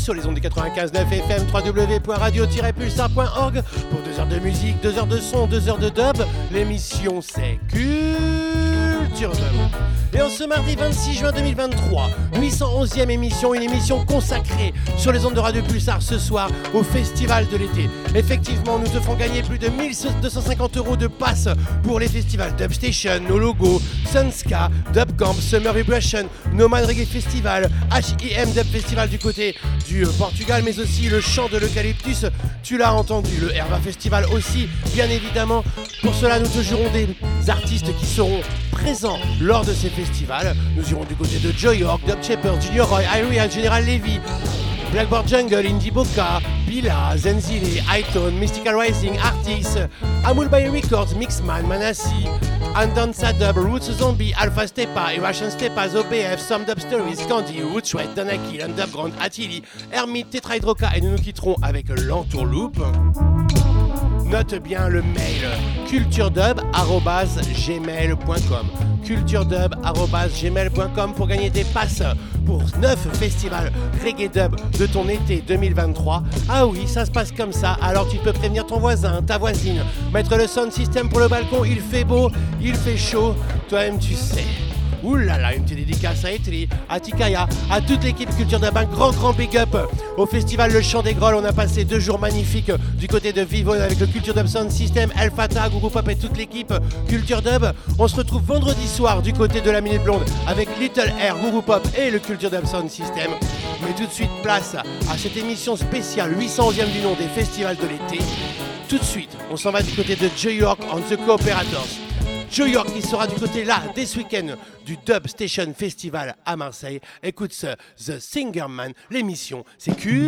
sur les ondes du 95.9 FM www.radio-pulsar.org pour 2 heures de musique, 2 heures de son, 2 heures de dub. L'émission c'est Culture. Et en ce mardi 26 juin 2023, 811e émission, une émission consacrée sur les ondes de Radio Pulsar ce soir au Festival de l'été. Effectivement, nous te ferons gagner plus de 1250 euros de passes pour les festivals Dubstation, No Logo, Sunska, Dubcamp, Summer Vibration, Nomad Reggae Festival, HIM Dub Festival du côté du Portugal, mais aussi le chant de l'eucalyptus, tu l'as entendu, le Herba Festival aussi, bien évidemment. Pour cela, nous te jurons des artistes qui seront présents lors de ces festivals. Nous irons du côté de Joy York, Dub Shepherd, Junior Roy, Iria, General Levy, Blackboard Jungle, Indie Boca, Bila, Zenzile, Hytone, Mystical Rising, Artis, Amul Bay Records, Mixman, Manassi, Andanza Dub, Roots Zombie, Alpha Stepa, Irration Stepas, OBF, Some Dub Stories, Candy, Roots Shred, Danaki, Underground, Attili, Hermit, Tetrahydroca et nous nous quitterons avec l'entourloupe. Note bien le mail culturedub.gmail.com culturedub.gmail.com pour gagner des passes pour 9 festivals reggae dub de ton été 2023. Ah oui, ça se passe comme ça. Alors tu peux prévenir ton voisin, ta voisine, mettre le sound system pour le balcon. Il fait beau, il fait chaud. Toi-même, tu sais. Ouh là là, une petite dédicace à Etri, à Tikaya, à toute l'équipe Culture Dub. Un grand, grand big up au festival Le Chant des Grolles. On a passé deux jours magnifiques du côté de Vivonne avec le Culture Dub Sound System, El Fata, Guru Pop et toute l'équipe Culture Dub. On se retrouve vendredi soir du côté de la Minute Blonde avec Little Air, Guru Pop et le Culture Dub Sound System. Mais tout de suite, place à cette émission spéciale 811e du nom des festivals de l'été. Tout de suite, on s'en va du côté de Joe York on the Cooperators. Joe York qui sera du côté là dès ce week-end du Dub Station Festival à Marseille. Écoute ce The Singer Man, l'émission c'est Culture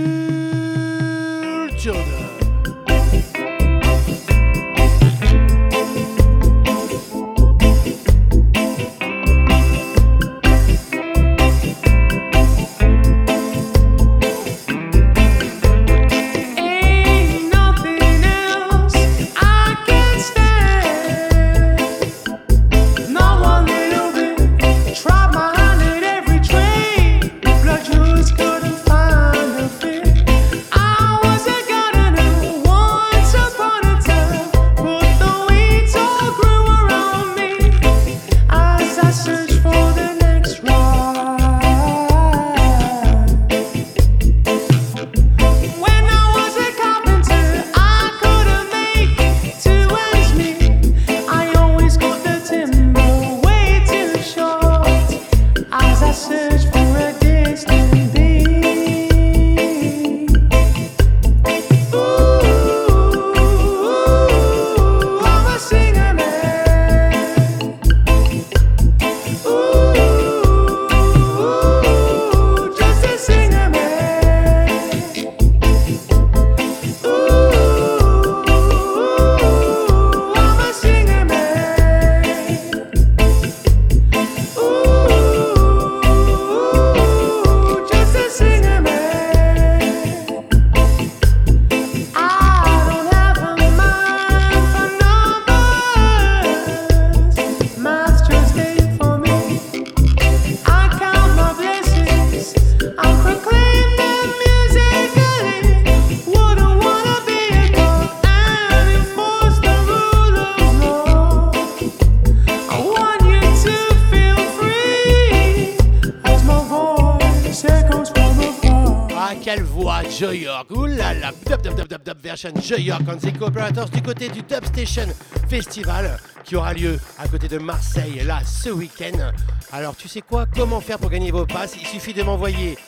version Joe York on the Cooperators du côté du Dub Station Festival qui aura lieu à côté de Marseille là ce week-end. Alors, tu sais quoi? Comment faire pour gagner vos passes? Il suffit de m'envoyer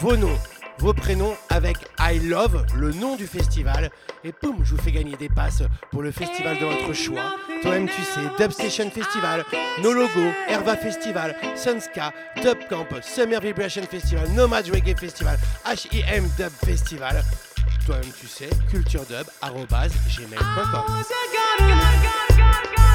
vos noms, vos prénoms avec I Love, le nom du festival, et boum, je vous fais gagner des passes pour le festival de votre choix. Toi-même, tu sais, Dub Station Festival, No Logo, Herva Festival, Sunska, Dub Camp, Summer Vibration Festival, Nomad Reggae Festival, HIM Dub Festival. Toi-même, tu sais, culturedub.gmail.com.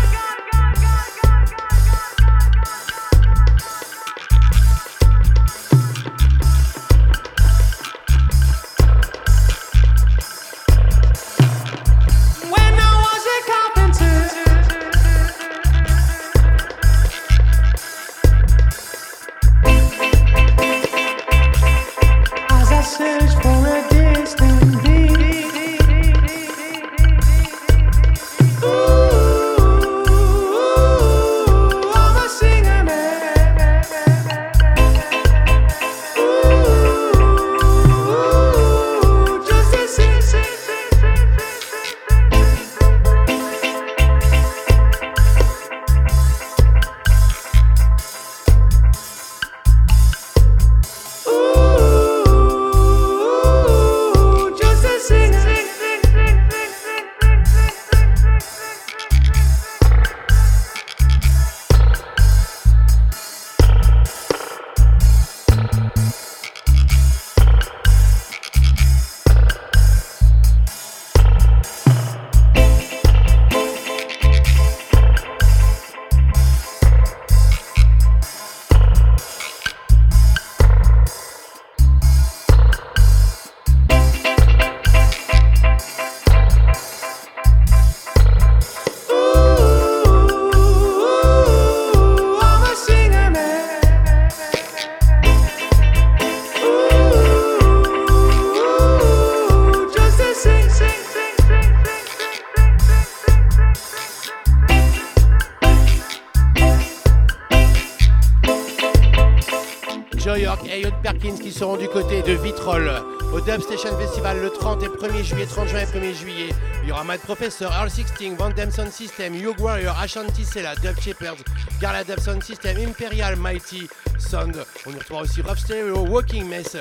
juillet, 30 juin et 1er juillet. Il y aura Mad Professor, Earl 16, Van Sound System, Hugh Warrior, Ashanti Sela, Dub Shepherds, Garla Dub Sound System, Imperial Mighty Sound. On y retrouvera aussi Rough Stereo, Walking Mess,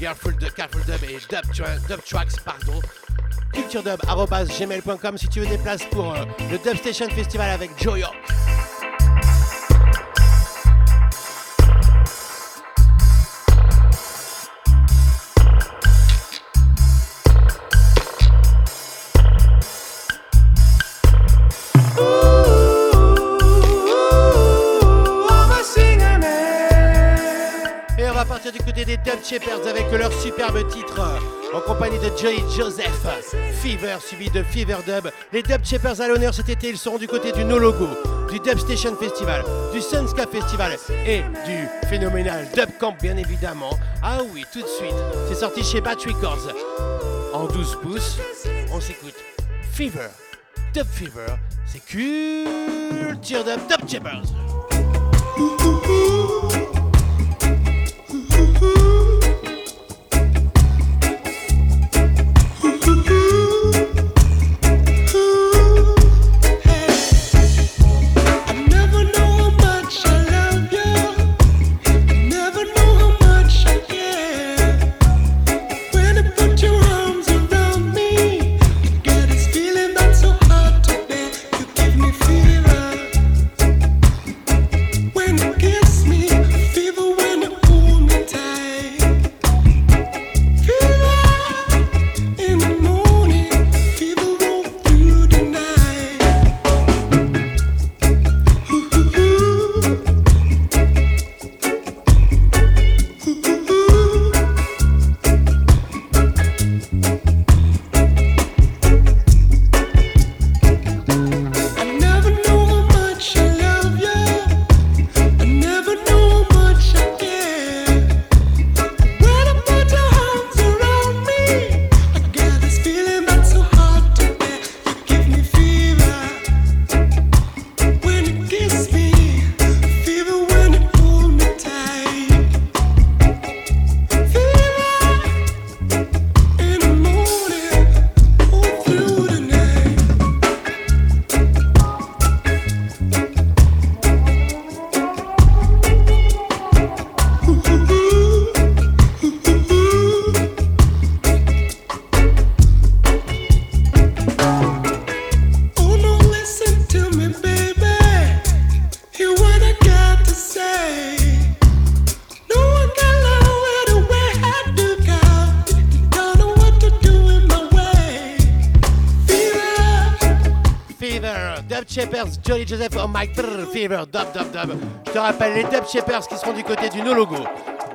Careful, Careful Dub et Dub, Dub Tracks, pardon culturedub.gmail.com si tu veux des places pour euh, le Dub Station Festival avec Joe du côté des Dub Shepherds avec leur superbe titre en compagnie de Joey Joseph. Fever suivi de Fever Dub. Les Dub Shepherds à l'honneur cet été, ils seront du côté du No Logo, du Dub Station Festival, du Sunska Festival et du phénoménal Dub Camp bien évidemment. Ah oui, tout de suite, c'est sorti chez Bat Records en 12 pouces. On s'écoute Fever, Dub Fever, c'est culture Dub Dub Shepherds. Joseph oh my Fever, dub, dub, dub. Je te rappelle les Dub Shepherds qui seront du côté du No Logo,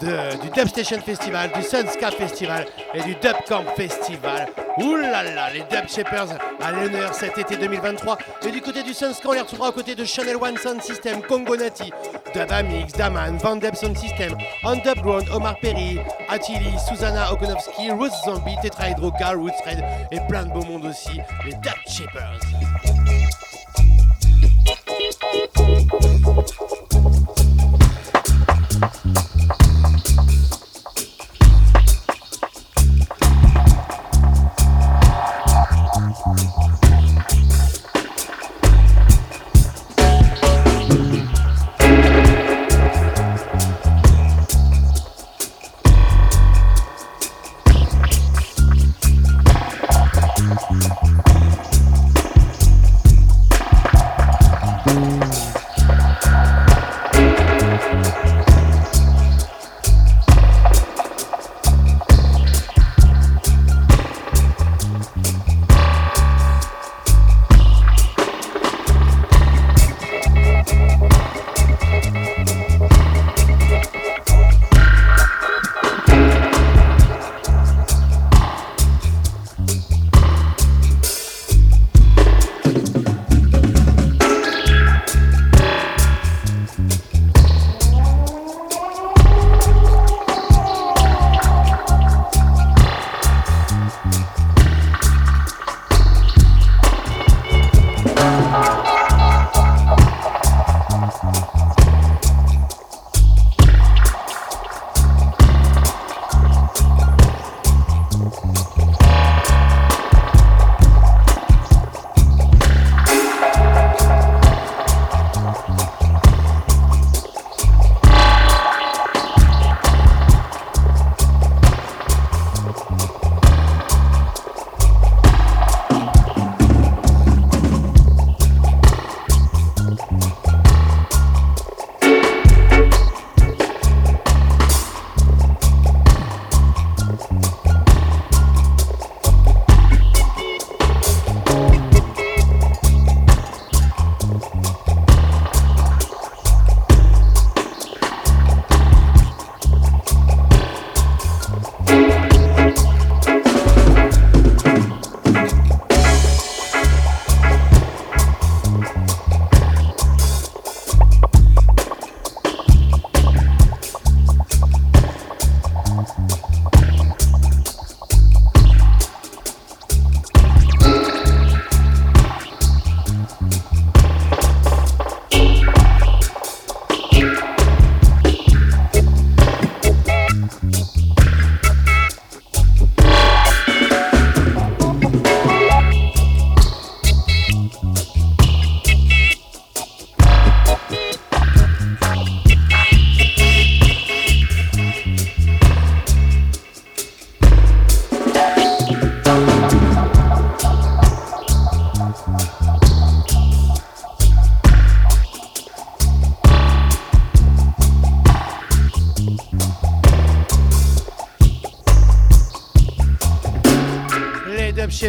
du Dub Station Festival, du Sunscap Festival et du Dub Camp Festival. Ouh là les Dub Shepherds à l'honneur cet été 2023. Et du côté du Sunscap, on les retrouvera aux côtés de Channel One Sound System, Congo Nati, Dub Amix, Daman, Van Deb Sound System, Underground, Omar Perry, Attili, Susanna Okonovski, Rose Zombie, Tetra Hydro, Gal, Roots Red et plein de beaux mondes aussi, les Dub Shepherds. time.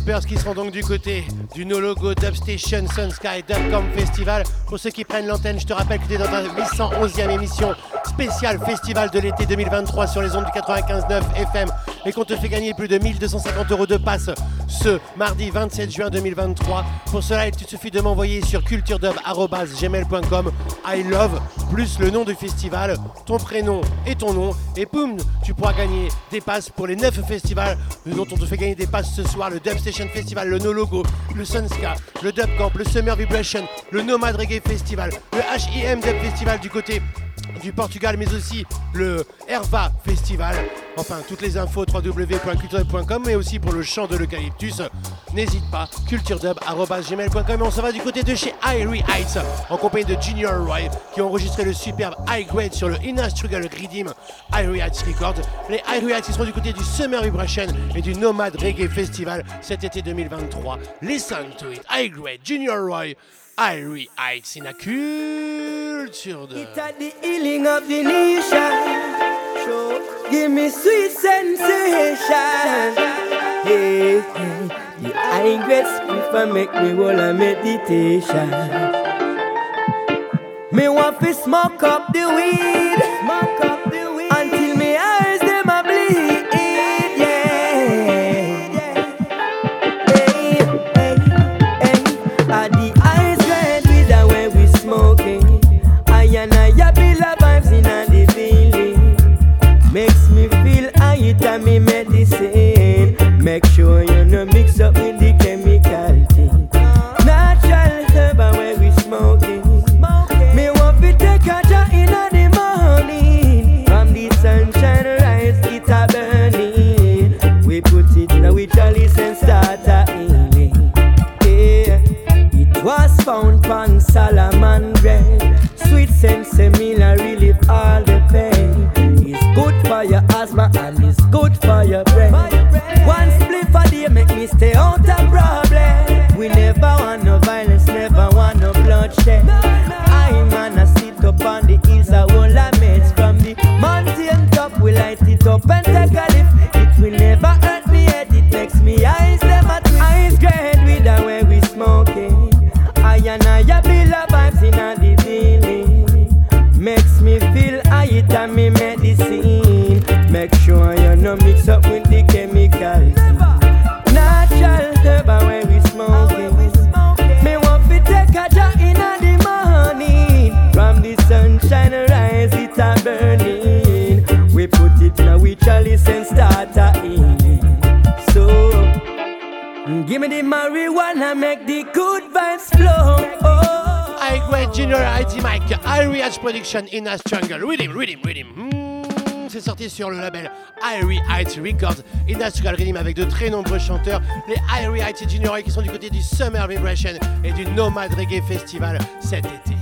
Qui seront donc du côté du No Logo Dubstation Sunsky Dubcom Festival. Pour ceux qui prennent l'antenne, je te rappelle que tu es dans ta 811e émission spéciale Festival de l'été 2023 sur les ondes du 95.9 FM et qu'on te fait gagner plus de 1250 euros de passe ce mardi 27 juin 2023. Pour cela, il te suffit de m'envoyer sur culturedub.gmail.com I love plus le nom du festival, ton prénom et ton nom et boum, tu pourras gagner des passes pour les 9 festivals dont on te fait gagner des passes ce soir, le Dubstation Festival, le No Logo, le Sunska, le Dub Camp, le Summer Vibration, le Nomad Reggae Festival, le HIM Dub Festival du côté du Portugal, mais aussi le Herva Festival. Enfin, toutes les infos www.culturedub.com, mais aussi pour le chant de l'eucalyptus. N'hésite pas, culturedub.gmail.com. Et on s'en va du côté de chez Irie Heights, en compagnie de Junior Roy, qui ont enregistré le superbe High Grade sur le Inner Struggle Redeem Irie Heights Records. Les Irie Heights, seront du côté du Summer Vibration et du Nomad Reggae Festival cet été 2023. Listen to it, High Grade, Junior Roy, Irie Heights in a culture the healing of the nation. Give me sweet sensation. The high grade spiff make me roll a meditation. Me want to smoke up the weed, smoke up avec de très nombreux chanteurs. Les Irie et Junior qui sont du côté du Summer Vibration et du Nomad Reggae Festival cet été.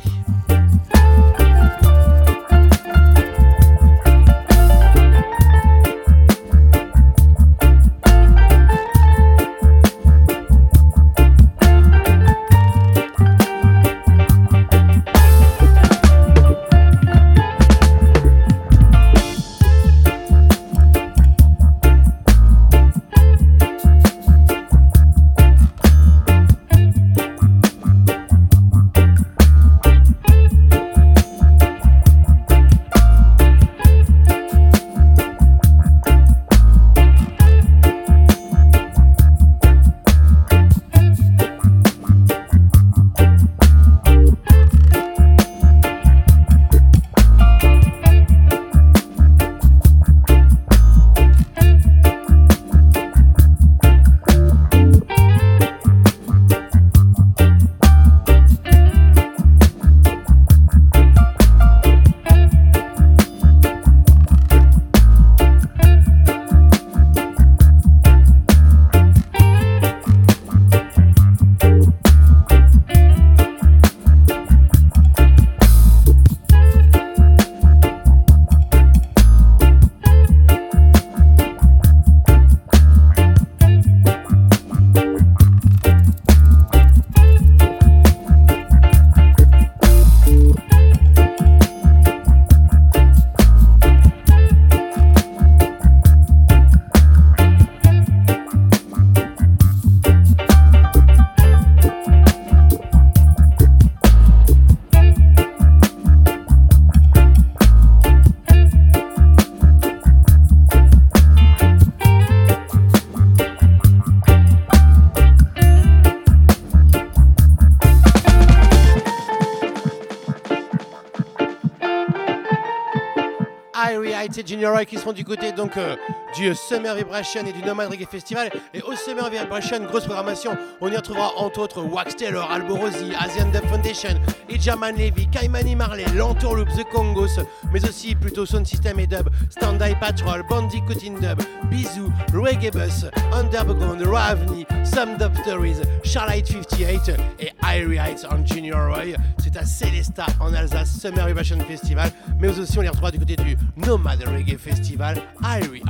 Junior Roy qui seront du côté donc euh, du Summer Vibration et du Nomad Reggae Festival. Et au Summer Vibration, grosse programmation, on y retrouvera entre autres Wax Taylor, Alborosi, Asian Dub Foundation, Ijaman Levy, Kaimani Marley, Loop, The Congos, mais aussi plutôt Sound System et Dub, Stand Patrol, Bandicoot in Dub, Bisou, Reggae Bus, Underground, Ravni, Some Dub Stories, Charlotte 58 et Irie Heights en Junior Roy. C'est à Celesta en Alsace, Summer Vibration Festival, mais aussi on les retrouvera du côté du Nomad Reggae Festival, Irie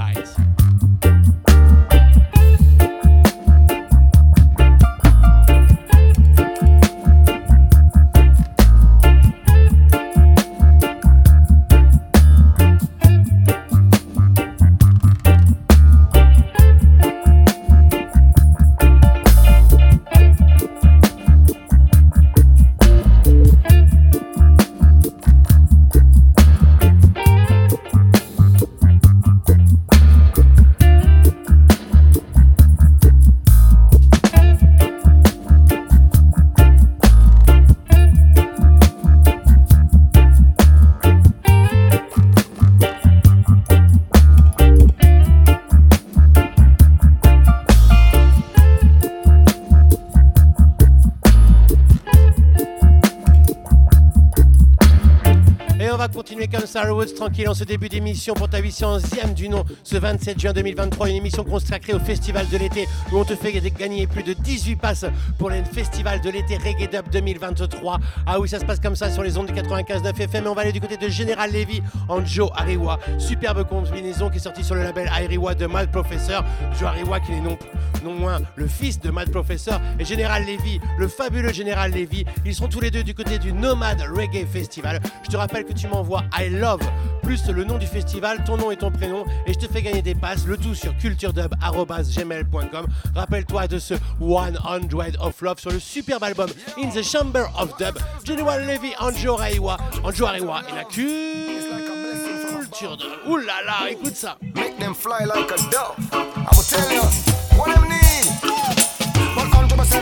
are Tranquille en ce début d'émission pour ta 800e du nom ce 27 juin 2023. Une émission consacrée au festival de l'été où on te fait gagner plus de 18 passes pour le festival de l'été Reggae Dub 2023. Ah oui, ça se passe comme ça sur les ondes du 95.9 FM. Et on va aller du côté de Général Levy en Joe Ariwa. Superbe combinaison qui est sortie sur le label Ariwa de Mad Professor. Joe Ariwa qui est non, non moins le fils de Mad Professor et Général Levy, le fabuleux Général Levy. Ils sont tous les deux du côté du Nomad Reggae Festival. Je te rappelle que tu m'envoies I Love plus le nom du festival, ton nom et ton prénom, et je te fais gagner des passes, le tout sur culturedub.gmail.com. Rappelle-toi de ce 100 of Love sur le superbe album In the Chamber of Dub, General Levy, Anjo Raiwa, Anjo Raiwa et la culture de... Ouh là là, écoute ça. Make them fly like a dove. I will tell you what I.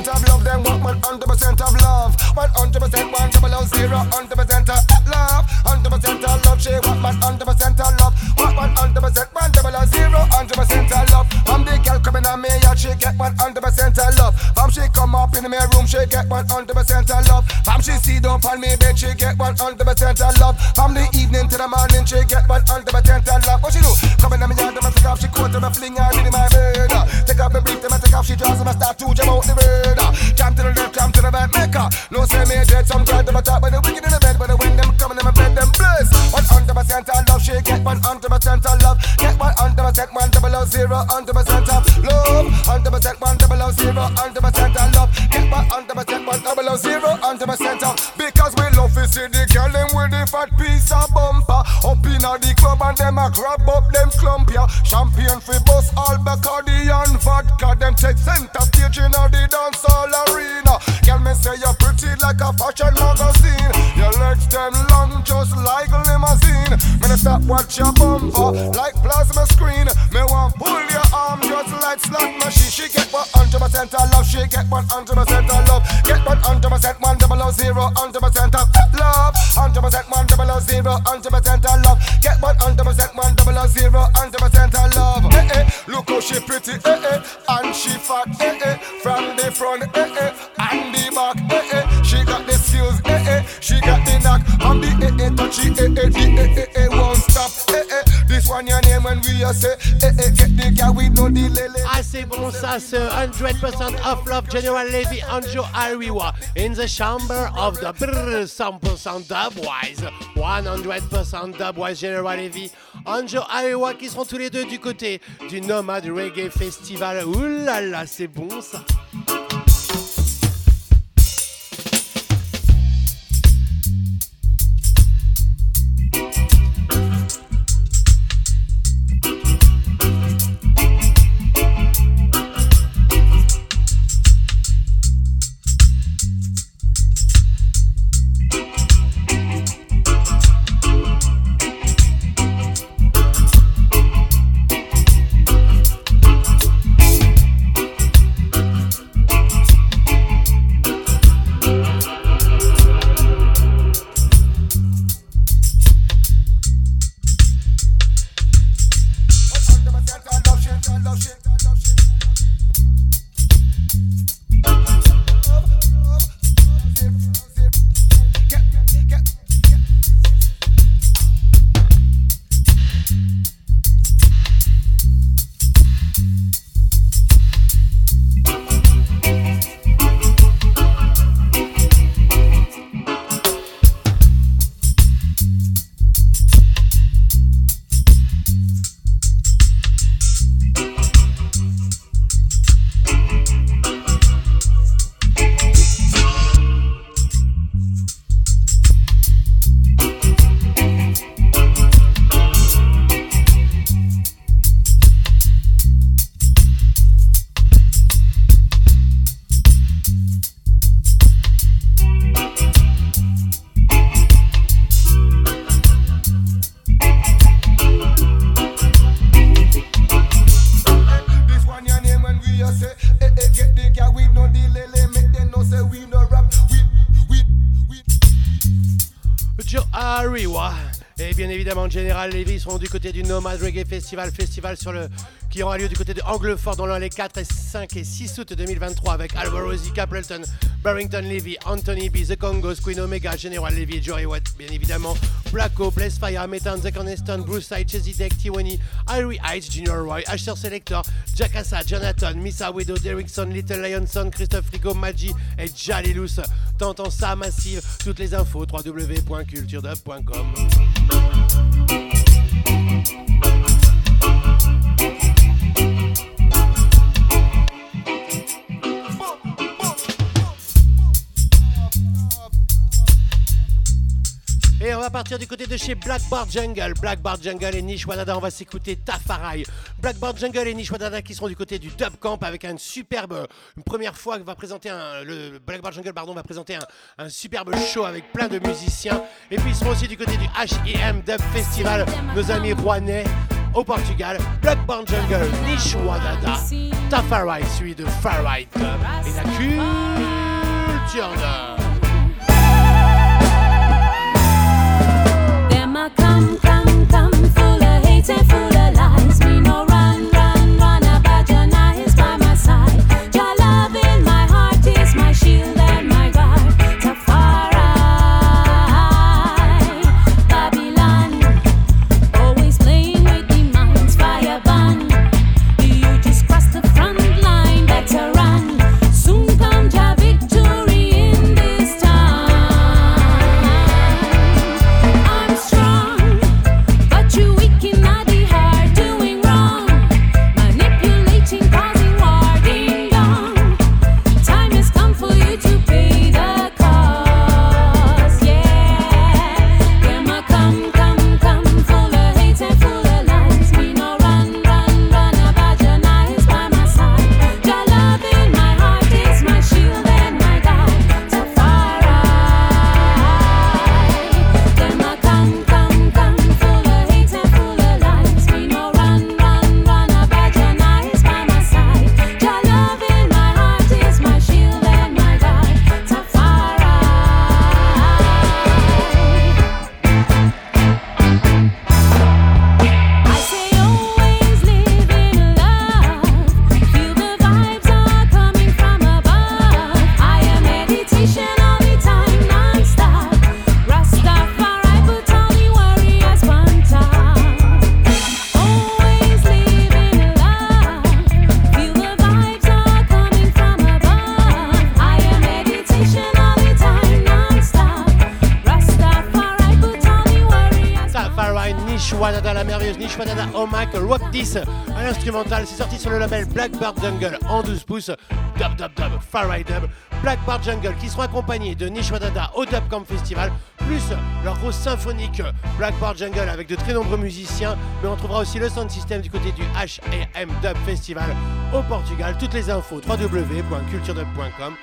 100% of love, them want 100% of love. 100% one double O zero, 100% of love. 100% of love, she want 100% of love. What 100% one double O zero, 100% of love. From the girl coming on me, yeah, she get 100% of love. From she come up in my room, she get 100% of love. From she see down on me bed, she get 100% of love. From the evening to the morning, she get 100% of love. What she do? Coming on me yard, I'ma take off she coat, I'ma fling her in my bed. Take off my brief, I'ma take off she dress, I'ma start to jam out the bed. Jam to the left, jam to the right, her. No say me dead, some try to talk, but the wicked in the bed, but wind them coming in my bed, them bliss. 100% of love, she get 100% of love. Get 100%, one double O zero, 100% of love. 100%, one double O zero, 100% of love. Get 100%, one double O zero, 100% of. Because we love to see the girl them with the fat piece of bumper. Up in the club and them a grab up them clump, yeah. Champion for bus, all Bacardi and vodka. Them take center stage in the dance hall arena. Girl, me say you're pretty like a fashion magazine. Your legs them long, just like a limousine. Me no stop watch your bumper like plasma screen. Me want pull your arm just like slot machine. She get 100% of love. She get 100% of love. Get 100% one double o zero, 100% of love. 100% one double o zero, 100% of love. Get 100% one double o zero, 100% of love. Eh eh, look how she pretty. Eh eh, and she fat. Eh say. Eh eh. Ah c'est bon ça, ce 100% of love General Levy Anjo Ariwa in the chamber of the brrr, 100% dubwise 100% dubwise General Levy Anjo Ariwa qui seront tous les deux du côté du Nomad Reggae Festival. Ouh là là, c'est bon ça. Festival, sur le, qui aura lieu du côté de Anglefort dans les 4, et 5 et 6 août 2023 avec Alvaro Z, Capleton, Barrington Levy, Anthony B, The Congos, Queen Omega, General Levy Joey Watt, bien évidemment, Blacko, Blaze Fire, Metan, Zack Aniston, Bruce Side, Chesy Deck, Tiwani, Irie Heights, Junior Roy, Asher Selector, Jackassa, Jonathan, Missa Widow, Derrickson, Little Lionson, Christophe Rico, Maggi et Jalilous. T'entends ça massive, toutes les infos www.culturedub.com. on va partir du côté de chez Black Bar Jungle. Black Bar Jungle et Nish Wadada, on va s'écouter Tafarai. Black Bar Jungle et Nish Wadada qui seront du côté du Dub Camp avec un superbe, une première fois que va présenter un, le Black Bar Jungle pardon, va présenter un, un superbe show avec plein de musiciens. Et puis ils seront aussi du côté du H&M Dub Festival, nos amis rouennais au Portugal. Black Bar Jungle, Nish Wadada, Tafarai suivi de Farai Dub et la culture dub. A come, come, come, full of hate and full label Blackbird Jungle en 12 pouces. Dub Dub Dub, Farai Dub, Blackbird Jungle qui seront accompagnés de Nish Wadada au Dub Camp Festival, plus leur grosse symphonique Blackbird Jungle avec de très nombreux musiciens. Mais on trouvera aussi le sound system du côté du H&M Dub Festival au Portugal. Toutes les infos www.culturedub.com.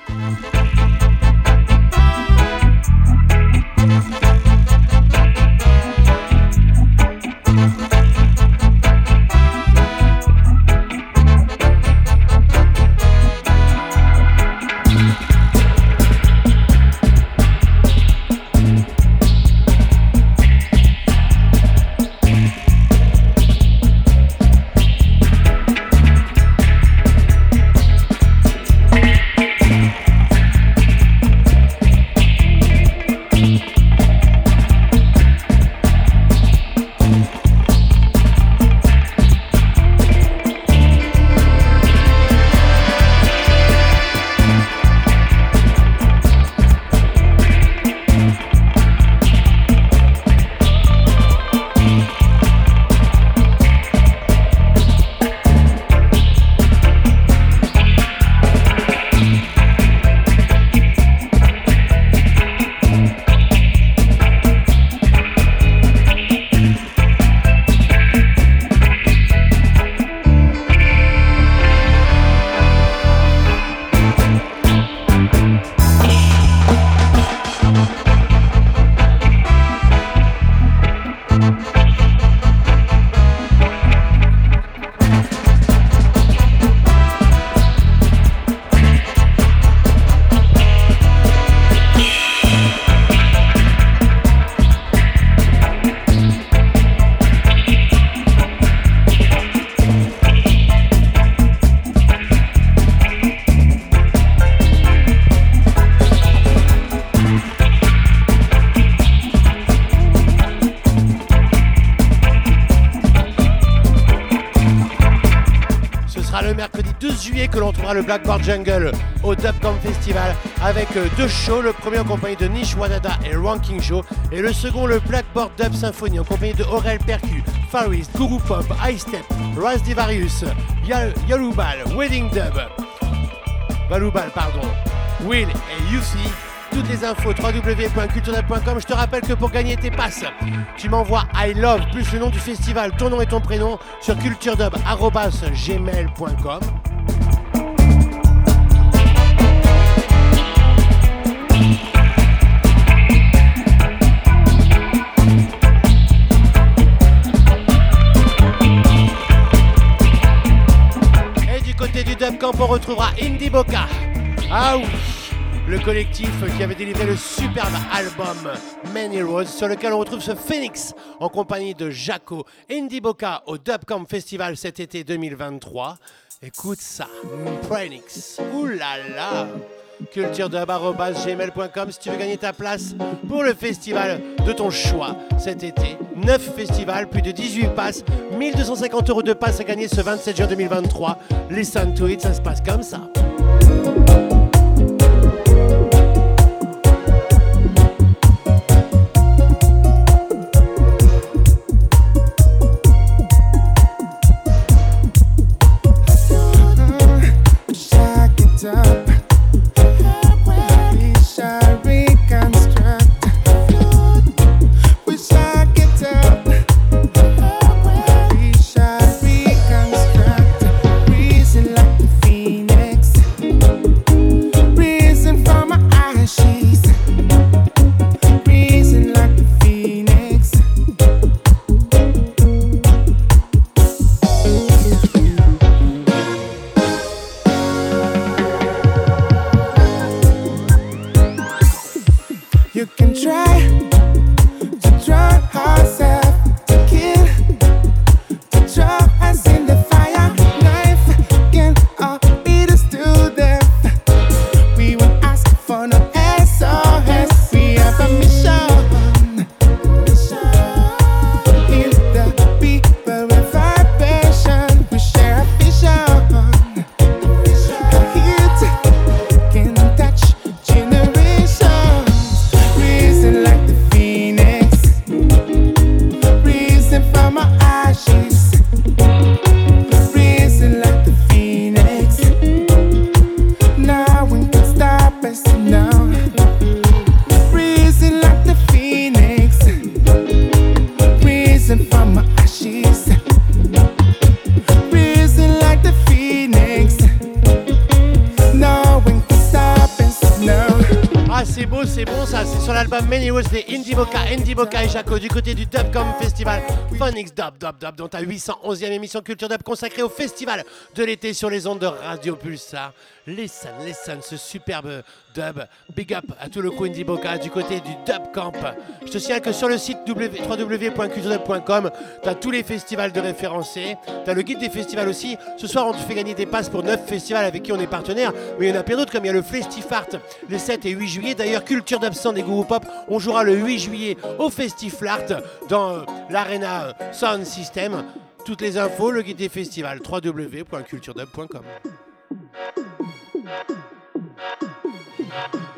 le Blackboard Jungle au Dubcamp Festival avec euh, deux shows. Le premier en compagnie de Nish Wadada et Ranking Show et le second le Blackboard Dub Symphony en compagnie de Aurel Percu, Farist, Guru Pop, High Step, Raz Divarius, Yal- Yalubal, Wedding Dub, Valoubal pardon, Will et Yusi. Toutes les infos www.culturedub.com. Je te rappelle que pour gagner tes passes, tu m'envoies I love plus le nom du festival, ton nom et ton prénom sur culturedub@gmail.com. on retrouvera Indie Boca. Ah oui, le collectif qui avait délivré le superbe album Many Roads, sur lequel on retrouve ce Phoenix en compagnie de Jaco Indie Boca au Dub Camp Festival cet été 2023. Écoute ça, Phoenix. Ouh là culturedub.gmail.com si tu veux gagner ta place pour le festival de ton choix cet été. 9 festivals, plus de 18 passes, 1250 euros de passes à gagner ce 27 juin 2023. Listen to it, ça se passe comme ça. Dub Dub, dont ta 811e émission Culture Dub consacrée au festival de l'été sur les ondes de Radio Pulsar. Listen, listen, ce superbe Big up à tout le Indie Boca du côté du Dub Camp. Je te signale que sur le site www.culturedub.com, tu as tous les festivals de référencés. Tu as le guide des festivals aussi. Ce soir, on te fait gagner des passes pour 9 festivals avec qui on est partenaire. Mais il y en a plein d'autres, comme il y a le Festifart les 7 et 8 juillet. D'ailleurs, Culture d'Absent des Guru Pop, on jouera le 8 juillet au Festiflart dans euh, l'Arena euh, Sound System. Toutes les infos, le guide des festivals, www.culturedub.com. you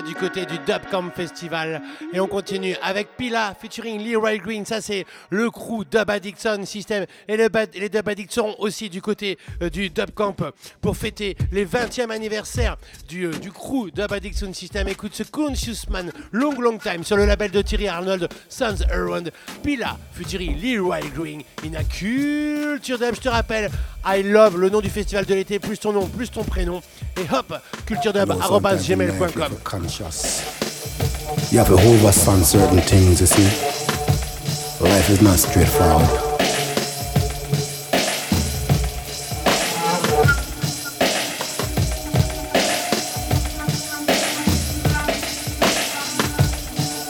Du côté du Dub Camp Festival. Et on continue avec Pila featuring Leroy Green. Ça, c'est le crew Dub Addiction System. Et le bad- les Dub Addicts seront aussi du côté euh, du Dub Camp pour fêter les 20e anniversaire du, euh, du crew Dub Addiction System. Écoute ce Conscious Man Long Long Time sur le label de Thierry Arnold, Sons Around. Pila featuring Leroy Green in a Culture Dub. Je te rappelle, I love le nom du festival de l'été, plus ton nom, plus ton prénom. Et hop, culturedub.gmail.com. You have to overstand certain things, you see. Life is not straightforward.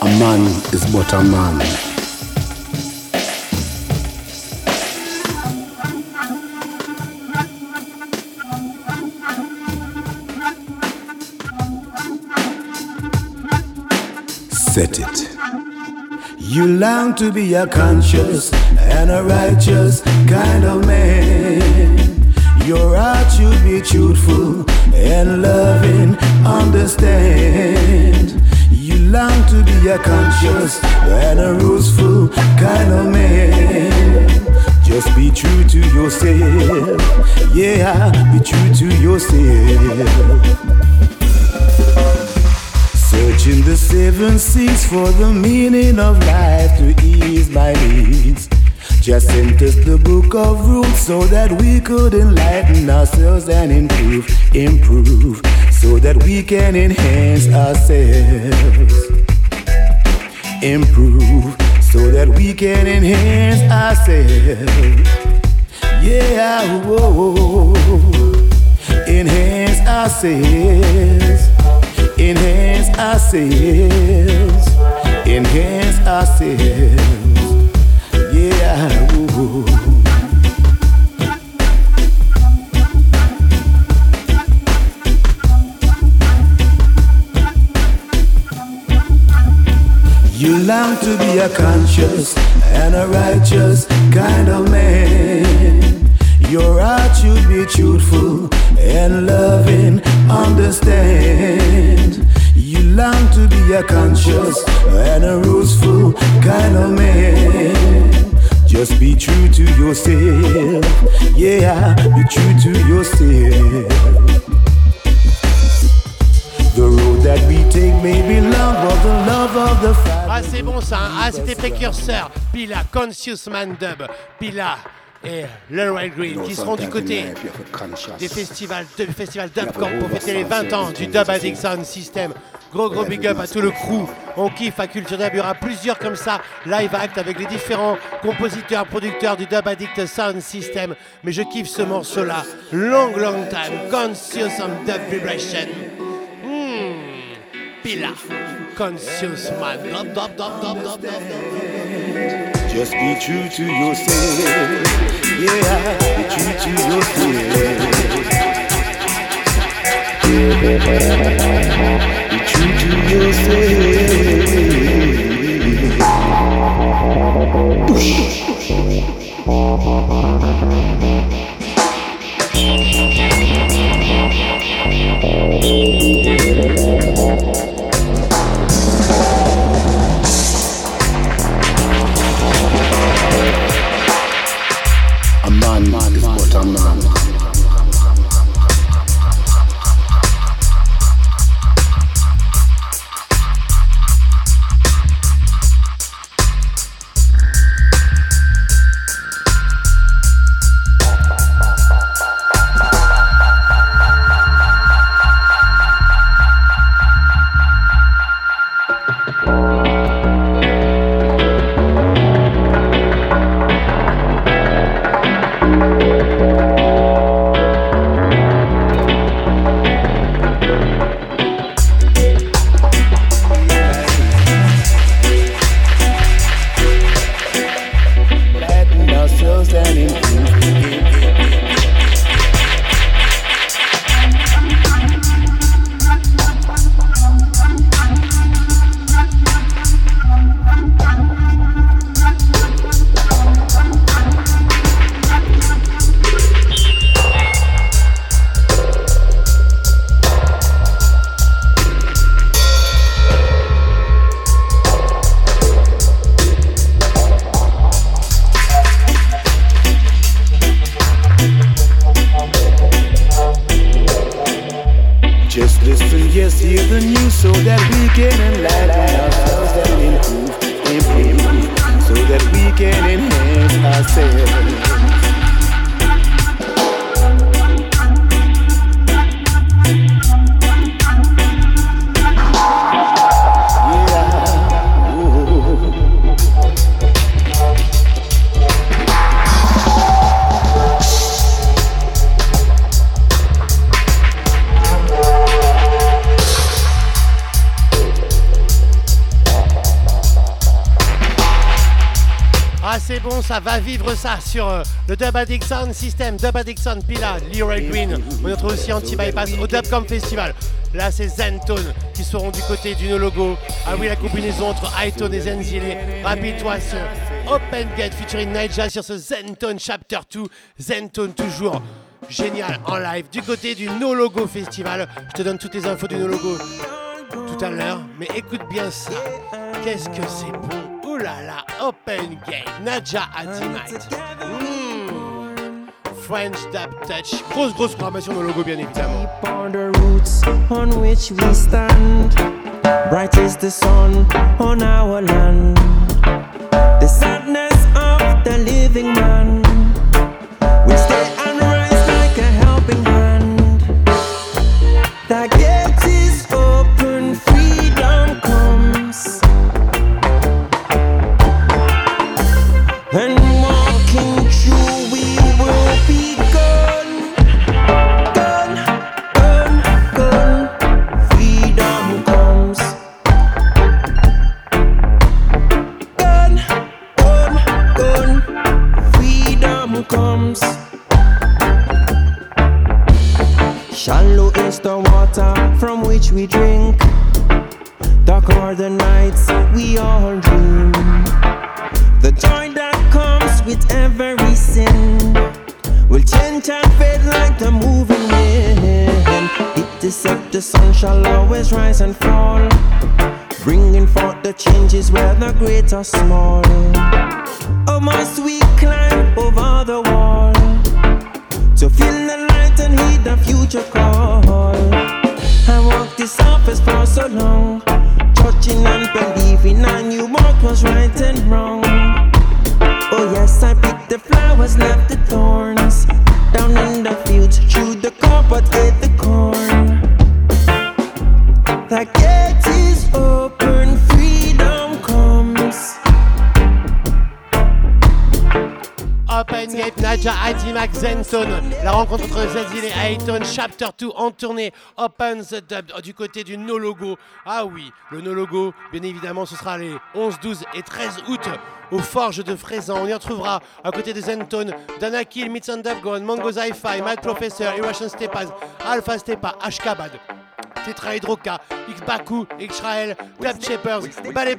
A man is but a man. Set it. You long to be a conscious and a righteous kind of man. Your heart should be truthful and loving, understand. You long to be a conscious and a ruthless kind of man. Just be true to yourself. Yeah, be true to yourself. Searching the seven seas for the meaning of life to ease my needs. Just sent us the book of rules so that we could enlighten ourselves and improve, improve, so that we can enhance ourselves. Improve, so that we can enhance ourselves. Yeah, whoa, enhance ourselves enhance ourselves, enhance ourselves. Yeah. ooh. You long to be a conscious and a righteous kind of man. Your heart should be truthful and loving, understand. You long to be a conscious and a ruthless kind of man. Just be true to yourself. Yeah, be true to yourself. The road that we take may be long, but the love of the. Ah, c'est bon ça. hein. Ah, c'était précurseur. Pila, Conscious Man Dub. Pila et Leroy Green qui seront du côté des festivals, du festival Dub Camp pour fêter les 20 ans du Dub Addiction System. Gros gros big up à tout le crew. On kiffe à Culture Dub. Il y aura plusieurs comme ça live act avec les différents compositeurs, producteurs du Dub Addict Sound System. Mais je kiffe ce morceau là. Long long time. Conscious on Dub Vibration. Hmm. Pila. Conscious man. Dub, dub, dub, dub, dub, dub, dub. Just be true to yourself. Yeah, be true to yourself. Be true to yourself. Ça va vivre ça sur euh, le Dub Addict Sound System, Dub Addict Sound Pila, Leroy Green. On retrouve aussi Anti-Bypass au Dubcom Festival. Là c'est Zentone qui seront du côté du No Logo. Ah oui, la combinaison entre Hytone et Zenzile. Rappelle-toi ce Open Gate featuring Nigel sur ce Zentone Chapter 2. Zentone toujours génial en live du côté du No Logo Festival. Je te donne toutes les infos du No Logo tout à l'heure, mais écoute bien ça. Qu'est-ce que c'est là, Open Gate, Nadja Adimite. Mmh. French Dub Touch. Grosse, grosse programmation No Logo, bien évidemment. on the roots on which we stand. Bright is the sun on our land. The sadness of the living Shallow is the water from which we drink. Dark are the nights we all dream. The joy that comes with every sin will change and fade like the moving wind. It is said the sun shall always rise and fall, bringing forth the changes whether great or small. Oh, must we climb over the wall to feel the heed the future call? I walked this surface for so long, judging and believing I knew what was right and wrong. Oh yes, I picked the flowers, left the thorns. La rencontre entre Zazil et Ayton, Chapter 2 en tournée. Open the Dub oh, du côté du No Logo. Ah oui, le No Logo, bien évidemment, ce sera les 11, 12 et 13 août aux Forges de Fraisan. On y retrouvera à côté de Zenton, Danakil, Mitsandavgon, Mango Zi-Fi, Mad Professor, Irration Stepaz, Alpha Stepa, Ashkabad. Tetra Hydroka, X-Baku, Israel, Club Shepherds, Ballet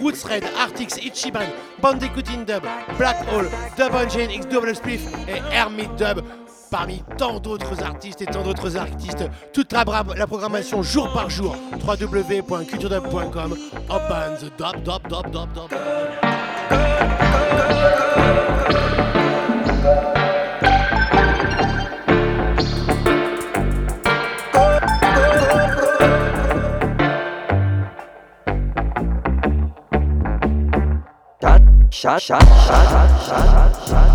Roots Red, Artix, Ichiban, Bandicoot in Dub, Black Hole, Dub Engine, X Double Spliff et Hermit Dub. Parmi tant d'autres artistes et tant d'autres artistes, toute la programmation jour par jour, www.culturedub.com, Open the Dub, Dub, Dub, Dub, Dub. Shot, shot, shot, shot, shot, shot.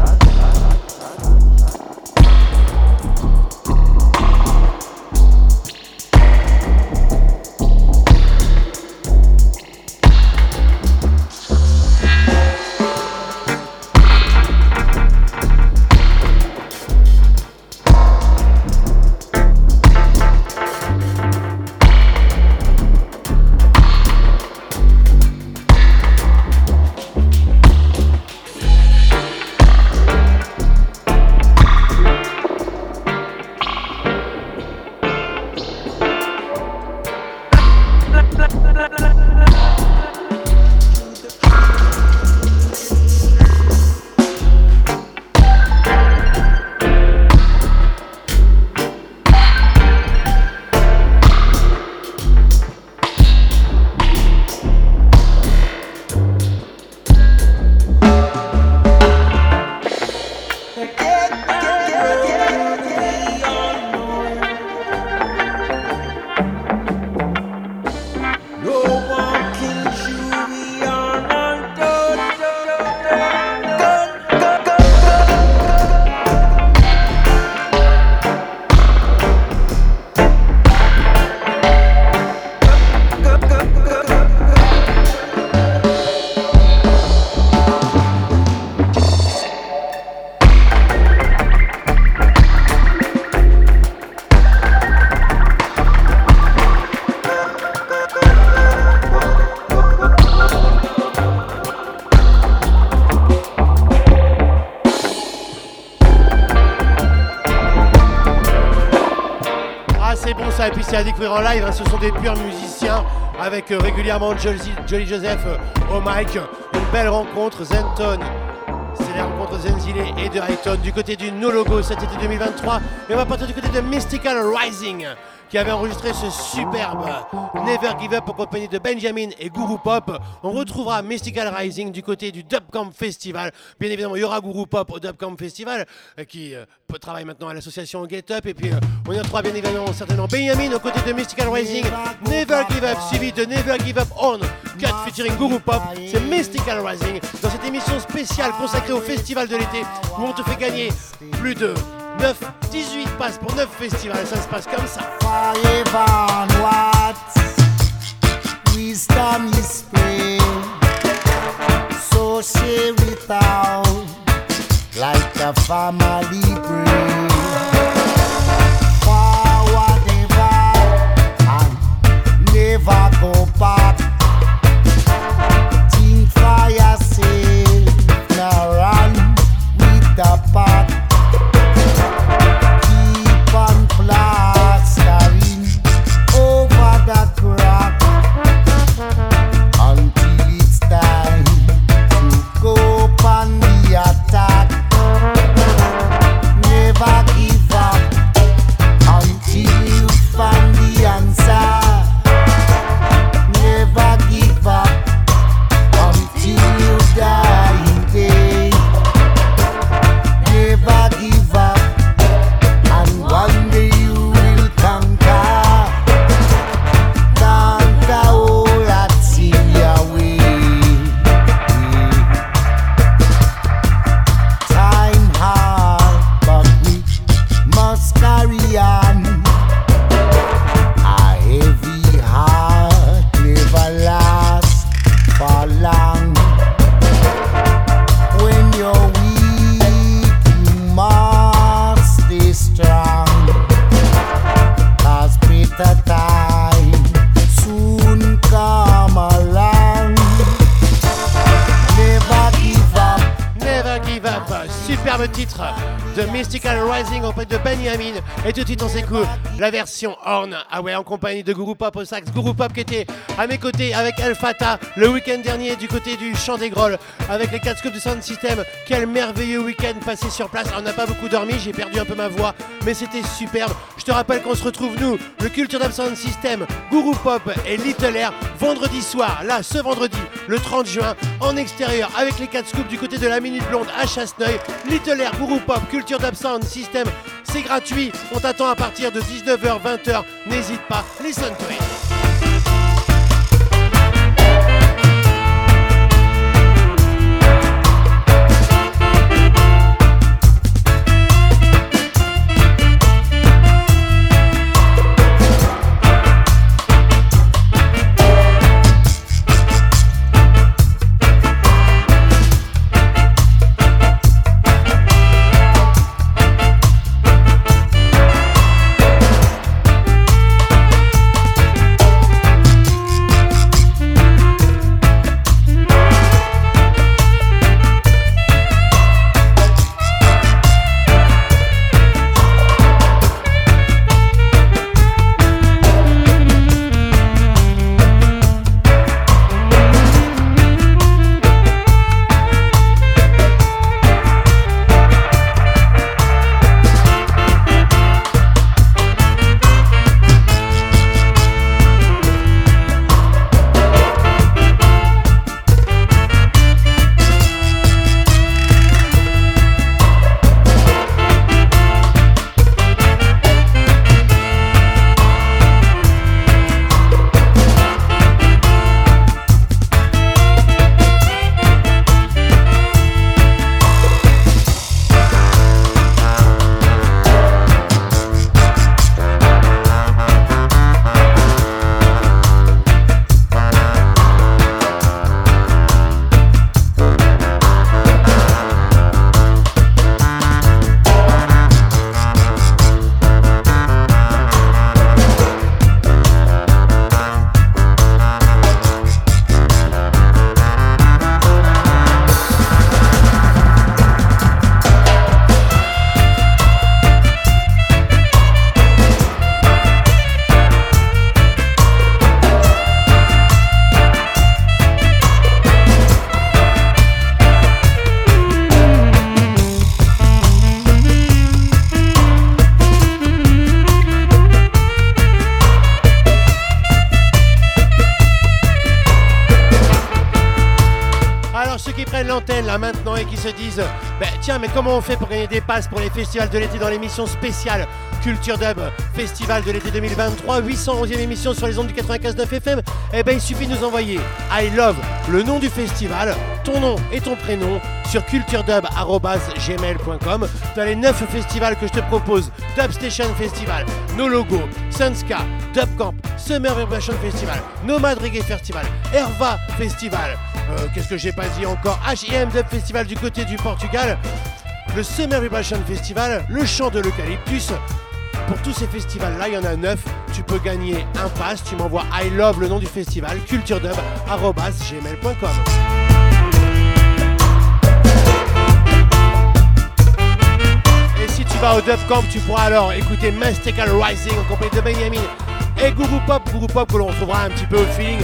C'est bon ça, et puis c'est à découvrir en live, hein, ce sont des purs musiciens avec euh, régulièrement Jolly, Joseph euh, au mic. Une belle rencontre, Zenton. C'est la rencontre Zenzile et de Hayton du côté du No Logo cet été 2023. Et on va partir du côté de Mystical Rising qui avait enregistré ce superbe Never Give Up en compagnie de Benjamin et Guru Pop. On retrouvera Mystical Rising du côté du Dubcamp Festival. Bien évidemment, il y aura Guru Pop au Dubcamp Festival euh, qui euh, travaille maintenant à l'association Get Up. Et puis, euh, on y retrouvera bien évidemment certainement Benjamin aux côtés de Mystical Rising. Never Give Up suivi de Never Give Up On. Cut featuring Guru Pop. C'est Mystical Rising dans cette émission spéciale consacrée au festival de l'été où on te fait gagner plus de 9, 18 passes pour 9 festivals. Ça se passe comme ça. Forever onward, wisdom is spring. So the pack. Titre de Mystical Rising auprès de Benjamin. Et tout de suite, on s'écoute la version Horn. Ah ouais, en compagnie de Guru Pop au sax. Guru Pop qui était à mes côtés avec El Fata le week-end dernier du côté du Champ des Grolles avec les 4 scopes du Sound System. Quel merveilleux week-end passé sur place. On n'a pas beaucoup dormi, j'ai perdu un peu ma voix, mais c'était superbe. Je te rappelle qu'on se retrouve, nous, le Culture Dub Sound System, Guru Pop et Little Air, vendredi soir, là, ce vendredi, le 30 juin, en extérieur, avec les 4 scoops du côté de la Minute Blonde à Chasseneuil. Little Air, Guru Pop, Sound System, c'est gratuit. On t'attend à partir de 19h, 20h. N'hésite pas, listen to it. Mais comment on fait pour gagner des passes pour les festivals de l'été dans l'émission spéciale Culture Dub Festival de l'été 2023 811e émission sur les ondes du 95.9 FM Eh ben il suffit de nous envoyer I love le nom du festival ton nom et ton prénom sur culturedub.gmail.com Dans les 9 festivals que je te propose. Dub Station Festival, No Logo, Sunska, Dub Camp, Summer Vibration Festival, Nomad Reggae Festival, Herva Festival, qu'est-ce que j'ai pas dit encore H.I.M. Dub Festival du côté du Portugal, le Summer Vibration Festival, le chant de l'eucalyptus. Pour tous ces festivals-là, il y en a 9. Tu peux gagner un pass. Tu m'envoies I love le nom du festival, culturedub.gmail.com. Et si tu vas au Dub Camp, tu pourras alors écouter Mystical Rising en compagnie de Benjamin et Gougou Pop, Gougou Pop que l'on retrouvera un petit peu au feeling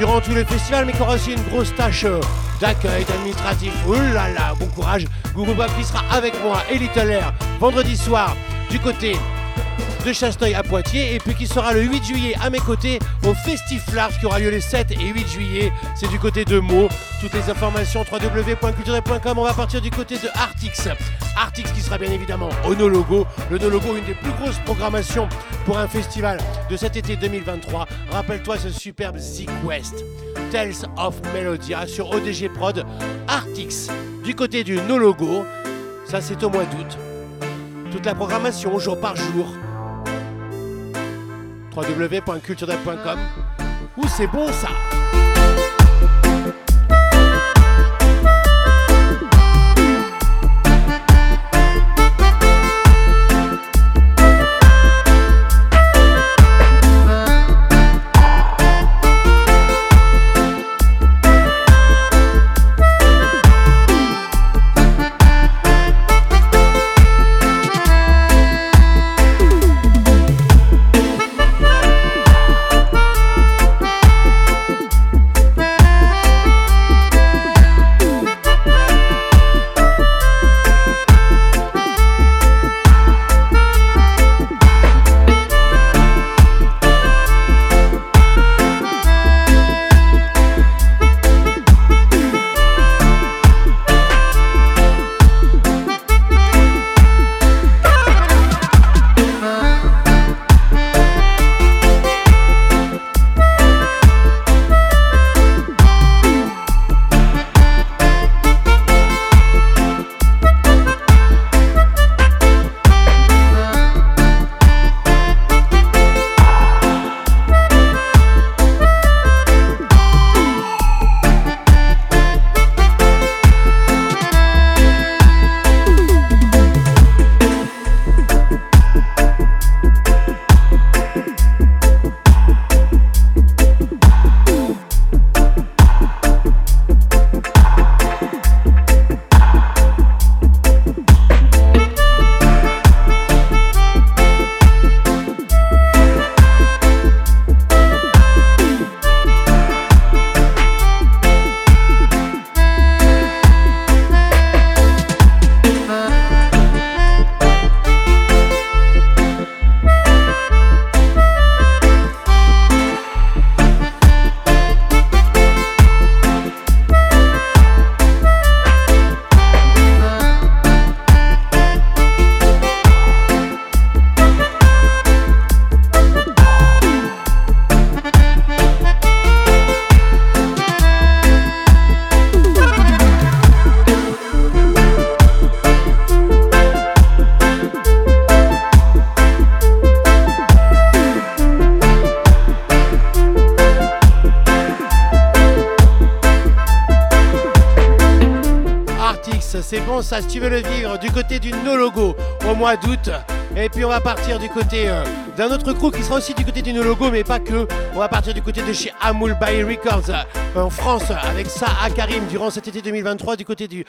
durant tout le festival, mais qui aura aussi une grosse tâche euh, d'accueil, d'administratif. Ouh là là, bon courage. Gougou Pop qui sera avec moi et Little Air vendredi soir du côté de Chasteuil à Poitiers et puis qui sera le 8 juillet à mes côtés au Festiflard qui aura lieu les 7 et 8 juillet. C'est du côté de Meaux. Toutes les informations www.culture.com. On va partir du côté de Artix. Artix qui sera bien évidemment au No Logo. Le No Logo, une des plus grosses programmations pour un festival de cet été 2023. Rappelle-toi ce superbe West. Tales of Melodia sur ODG Prod. Artix du côté du No Logo. Ça c'est au mois d'août. Toute la programmation jour par jour www.culturedub.com Ouh, c'est bon ça? Du côté euh, d'un autre crew qui sera aussi du côté du No Logo, mais pas que. On va partir du côté de chez Amoul by Records euh, en France avec ça à Karim durant cet été 2023 du côté du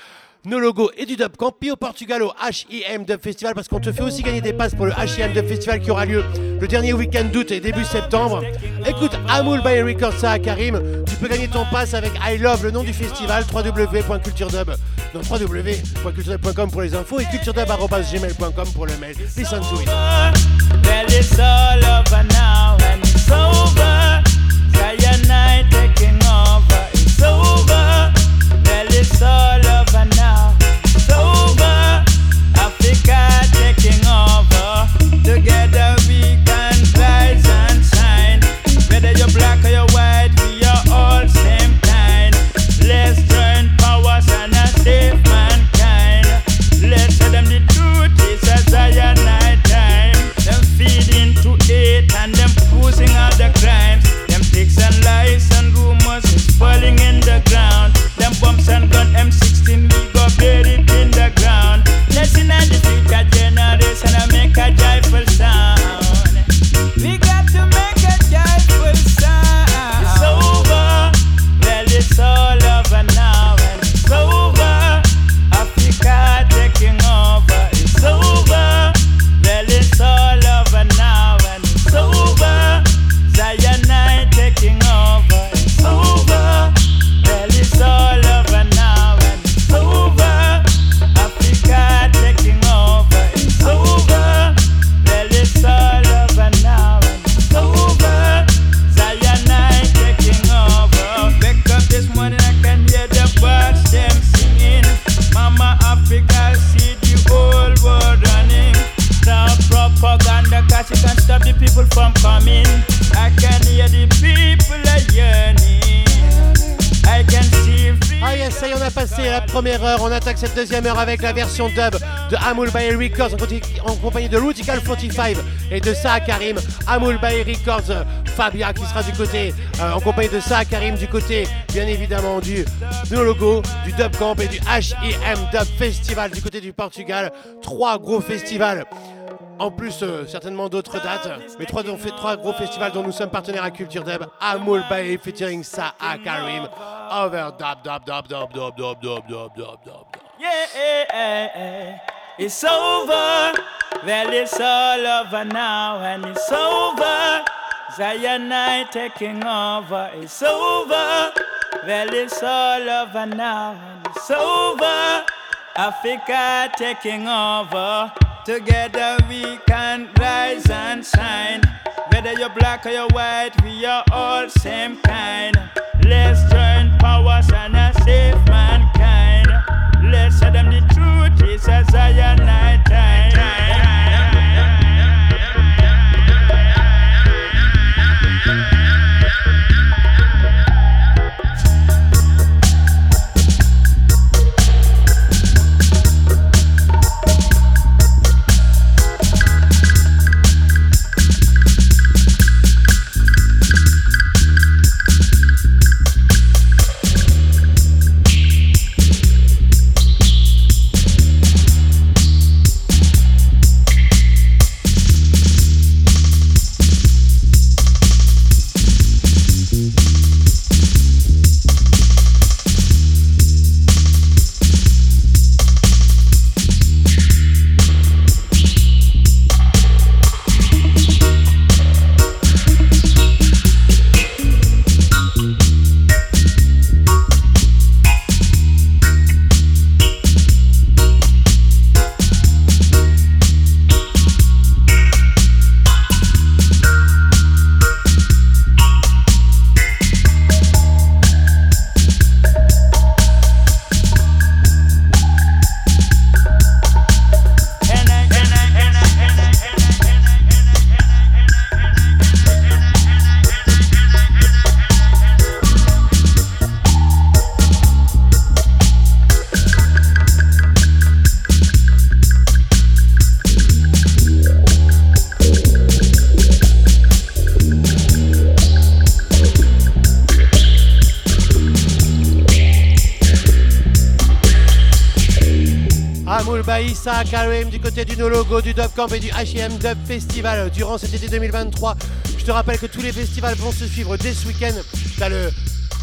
No Logo et du Dub Camp. Au Portugal au HIM Dub Festival parce qu'on te fait aussi gagner des passes pour le HIM Dub Festival qui aura lieu le dernier week-end d'août et début septembre. Écoute, Amoul by Records, ça Karim. Tu peux gagner ton pass avec I Love, le nom du festival, www.culturedub. Non, www.culturedub.com pour les infos et culturedub.gmail.com pour le mail. Listen to it. Well, it's all over now and it's over. Cyanide taking cette deuxième heure avec la version dub de Amul by Records en, compagnie de Rutical 45 et de Saha Karim. Amul by Records, euh, Fabia qui sera du côté, euh, en compagnie de Saha Karim du côté, bien évidemment, du No Logo, du Dub Camp et du HIM Dub Festival du côté du Portugal. Trois gros festivals. En plus, euh, certainement d'autres dates, mais trois, gros festivals dont nous sommes partenaires à Culture Dub, Amul Bay featuring Saha Karim, Over Dub Dub Dub Dub Dub Dub Dub Dub Dub Dub. Yeah, it's over. Well, it's all over now, and it's over. Zion night taking over. It's over. Well, it's all over now, and it's over. Africa taking over. Together we can rise and shine. Whether you're black or you're white, we are all same kind. Let's join powers and save mankind them the truth, Jesus, I and time. Karim du côté du No Logo, du Dub Camp et du HM Dub Festival durant cet été 2023. Je te rappelle que tous les festivals vont se suivre dès ce week-end. T'as le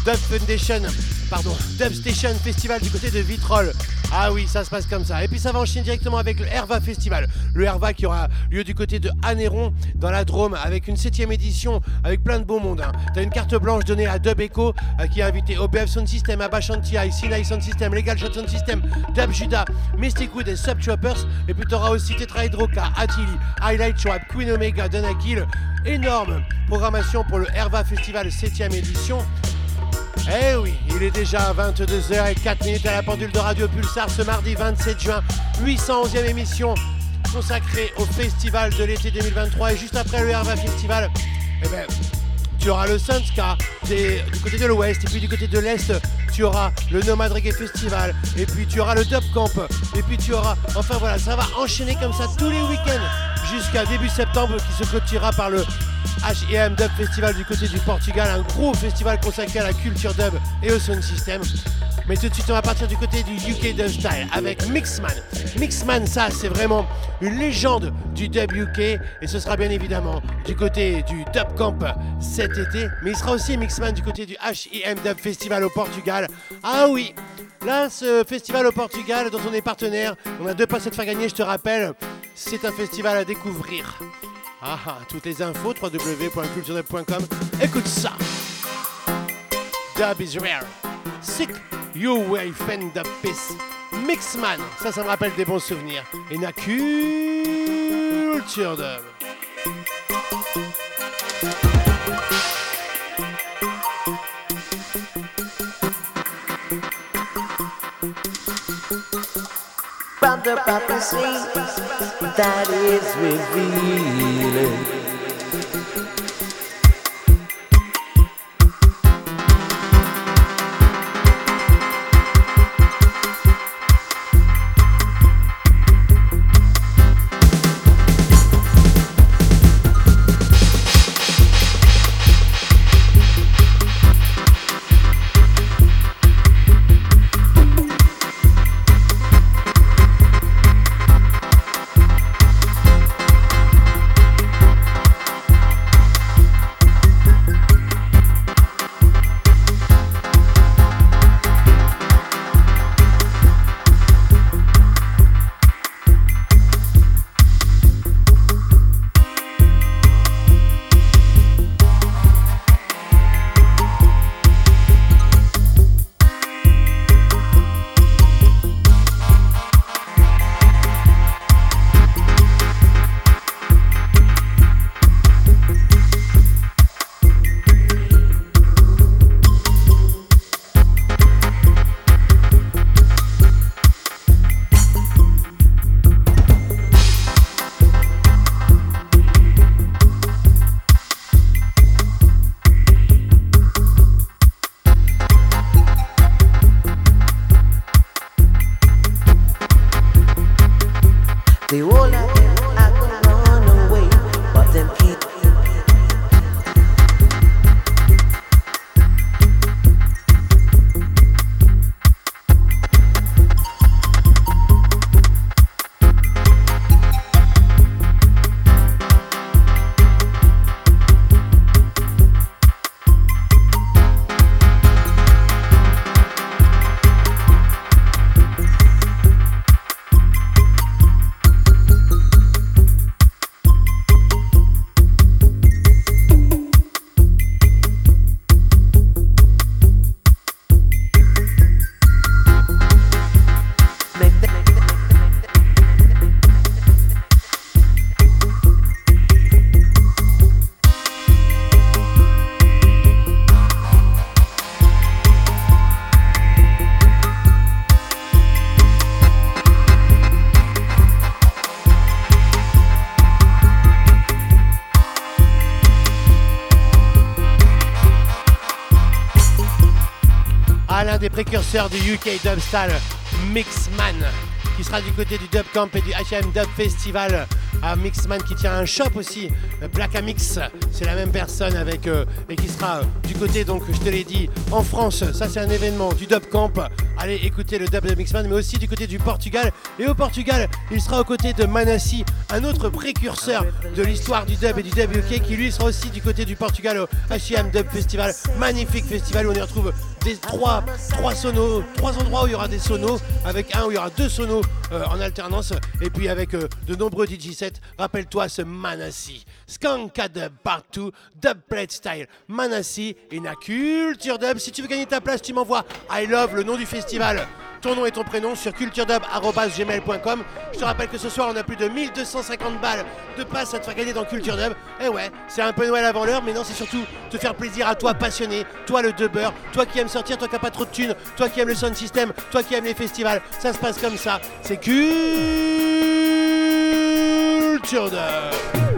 Dub Foundation, pardon, Dub Station Festival du côté de Vitrolles. Ah oui, ça se passe comme ça. Et puis ça va enchaîner directement avec le Herva Festival. Le Herva qui aura lieu du côté de Anéron, dans la Drôme, avec une septième édition, avec plein de beau monde. hein. T'as une carte blanche donnée à Dub Echo, euh, qui a invité OBF Sound System, Abashanti, Sinai Sound System, Legal Shot Sound System, Dub Judah, Mystic Wood et Sub Choppers. Et puis t'auras aussi Tetra Hydroca, Attili, Highlight Trap, Queen Omega, Donakil. Énorme programmation pour le Herva Festival 7ème édition. Eh oui, il est déjà 22h04 minutes à la pendule de Radio Pulsar ce mardi 27 juin, 811e émission consacrée au festival de l'été 2023 et juste après le Herva Festival, eh ben, tu auras le Sunska du côté de l'ouest et puis du côté de l'est tu auras le Nomad Reggae Festival et puis tu auras le Dub Camp et puis tu auras enfin voilà ça va enchaîner comme ça tous les week-ends jusqu'à début septembre qui se clôturera par le H&M Dub Festival du côté du Portugal un gros festival consacré à la culture dub et au sound system. Mais tout de suite on va partir du côté du UK Dub Style avec Mixman. Mixman ça c'est vraiment une légende du dub UK et ce sera bien évidemment du côté du Dub Camp cet été mais il sera aussi Mixman du côté du H&M Dub Festival au Portugal ah oui là ce festival au Portugal dont on est partenaire on a deux passes à te faire gagner je te rappelle c'est un festival à découvrir. Ah ah, toutes les infos www.culturedub.com écoute ça. Dub is rare. Sick You Will Find the Peace. Mixman ça ça me rappelle des bons souvenirs. Et na culture dub From the prophecy that is revealing. Du UK Dubstyle, Mixman, qui sera du côté du Dub Camp et du H&M Dub Festival. À Mixman qui tient un shop aussi, Black Amix, c'est la même personne avec euh, et qui sera euh, du côté donc je te l'ai dit en France. Ça c'est un événement du Dub Camp. Allez écouter le dub de Mixman, mais aussi du côté du Portugal. Et au Portugal, il sera aux côtés de Manassi, un autre précurseur de l'histoire du dub et du dub UK, qui lui sera aussi du côté du Portugal au H&M Dub Festival, magnifique festival où on y retrouve des trois, trois sonos, trois endroits où il y aura des sonos, avec un où il y aura deux sonos euh, en alternance, et puis avec euh, de nombreux DJ sets. Rappelle-toi ce Manassi, Skanka Dub partout, Dub Plate Style, Manassi, et la culture dub. Si tu veux gagner ta place, tu m'envoies I love le nom du festival. Ton nom et ton prénom sur culturedub.gmail.com. Je te rappelle que ce soir, on a plus de 1250 balles de passes à te faire gagner dans Culture Dub. Et ouais, c'est un peu Noël avant l'heure, mais non, c'est surtout te faire plaisir à toi passionné, toi le dubber, toi qui aimes sortir, toi qui n'as pas trop de thunes, toi qui aimes le sound system, toi qui aimes les festivals. Ça se passe comme ça. C'est Culture Dub.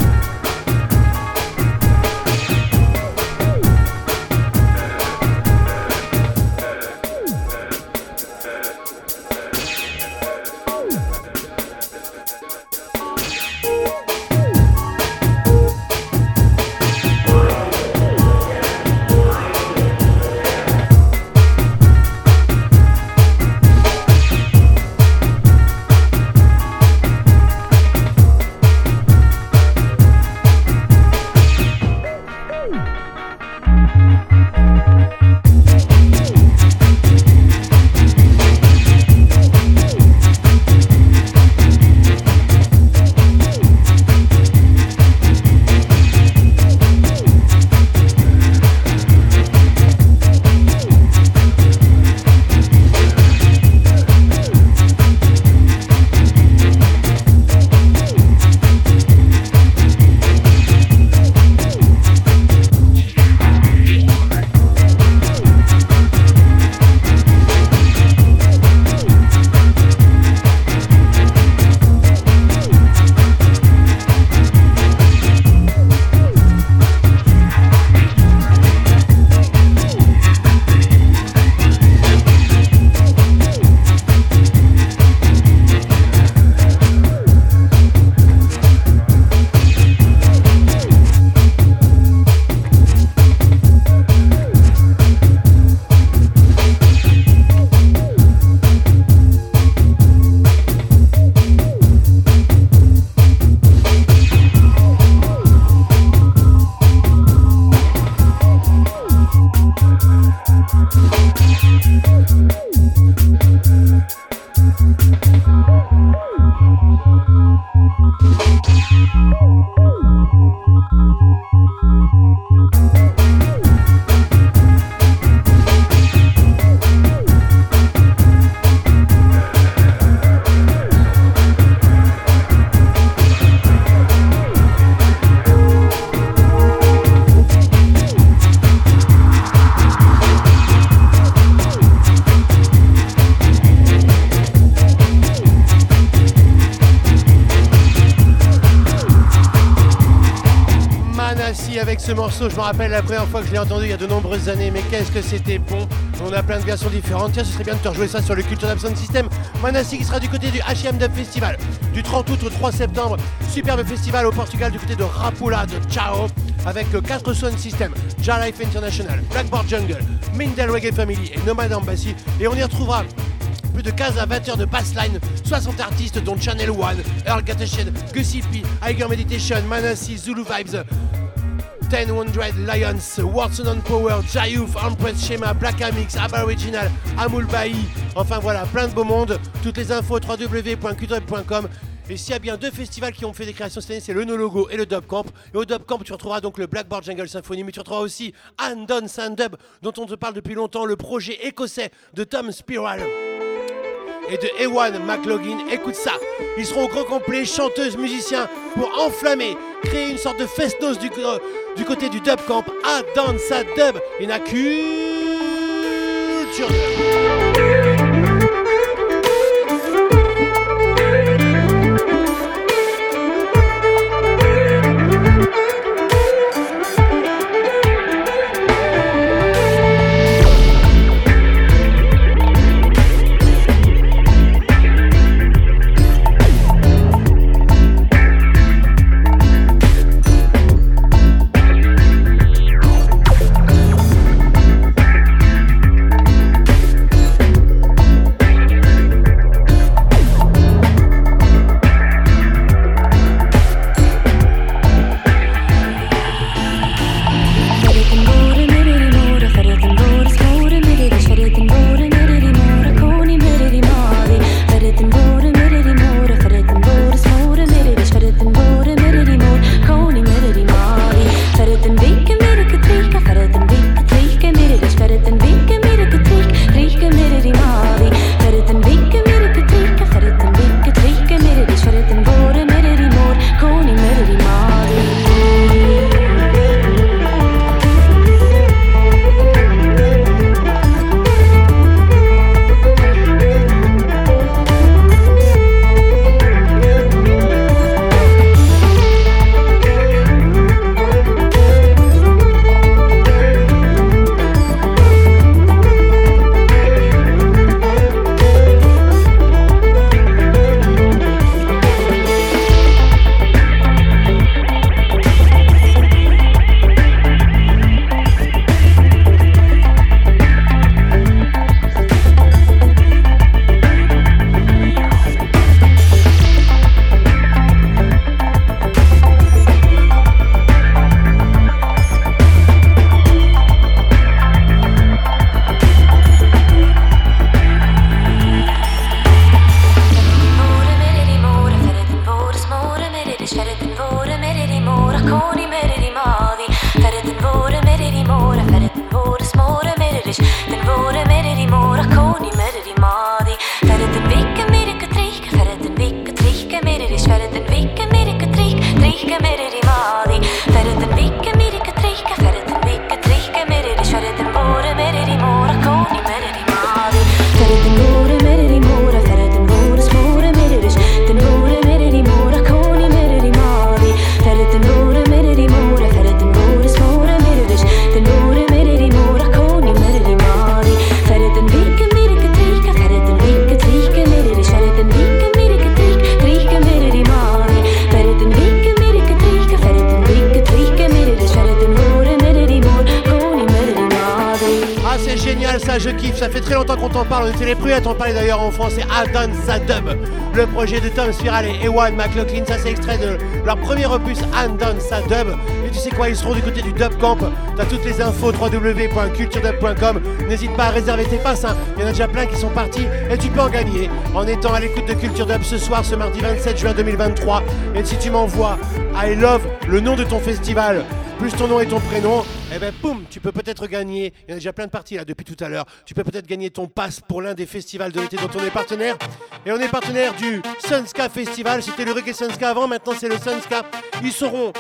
Je me rappelle la première fois que je l'ai entendu il y a de nombreuses années, mais qu'est-ce que c'était bon. On a plein de versions différentes, tiens ce serait bien de te rejouer ça sur le Culture Sound System. Manassi qui sera du côté du H&M Festival, du 30 août au 3 septembre, superbe festival au Portugal du côté de Rapula de Ciao, avec 4 sound system, Ja Life International, Blackboard Jungle, Mindel Reggae Family et Nomad Embassy, et on y retrouvera plus de 15 à 20 heures de bassline, 60 artistes dont Channel One, Earl Gateshead, Gussie P, Meditation, Manassi, Zulu Vibes, 10 Lions, Watson on Power, Jayouf, Empress Shema, Black Amix, Aboriginal, Amul Bahi, enfin voilà, plein de beau monde. Toutes les infos www.qdub.com. Et s'il y a bien deux festivals qui ont fait des créations cette année, c'est le No Logo et le Dub Camp. Et au Dub Camp, tu retrouveras donc le Blackboard Jungle Symphony, mais tu retrouveras aussi Andon Sandub, dont on te parle depuis longtemps, le projet écossais de Tom Spiral et de Ewan McLaughlin. Écoute ça, ils seront au grand complet, chanteuses, musiciens, pour enflammer, créer une sorte de fest-noz du, euh, côté du dub camp à Dansa Dub. Il y en a culture dub. Ah, qu'on t'en parle. On à parler d'ailleurs en France. C'est Adon Sadub, le projet de Tom Spiral et Ewan McLaughlin. Ça, c'est extrait de leur premier opus, Andon Sadub. Et tu sais quoi, ils seront du côté du Dub Camp. T'as toutes les infos www.culturedub.com. N'hésite pas à réserver tes passes. hein. Il y en a déjà plein qui sont partis et tu peux en gagner en étant à l'écoute de Culture Dub ce soir, ce mardi 27 juin 2023. Et si tu m'envoies I love le nom de ton festival plus ton nom et ton prénom, eh ben boum, tu peux peut-être gagner. Il y en a déjà plein de parties là depuis tout à l'heure. Tu peux peut-être gagner ton pass pour l'un des festivals de l'été dont on est partenaire. Et on est partenaire du Sunska Festival. C'était le Reggae Sunska avant, maintenant c'est le Sunska. Ils seront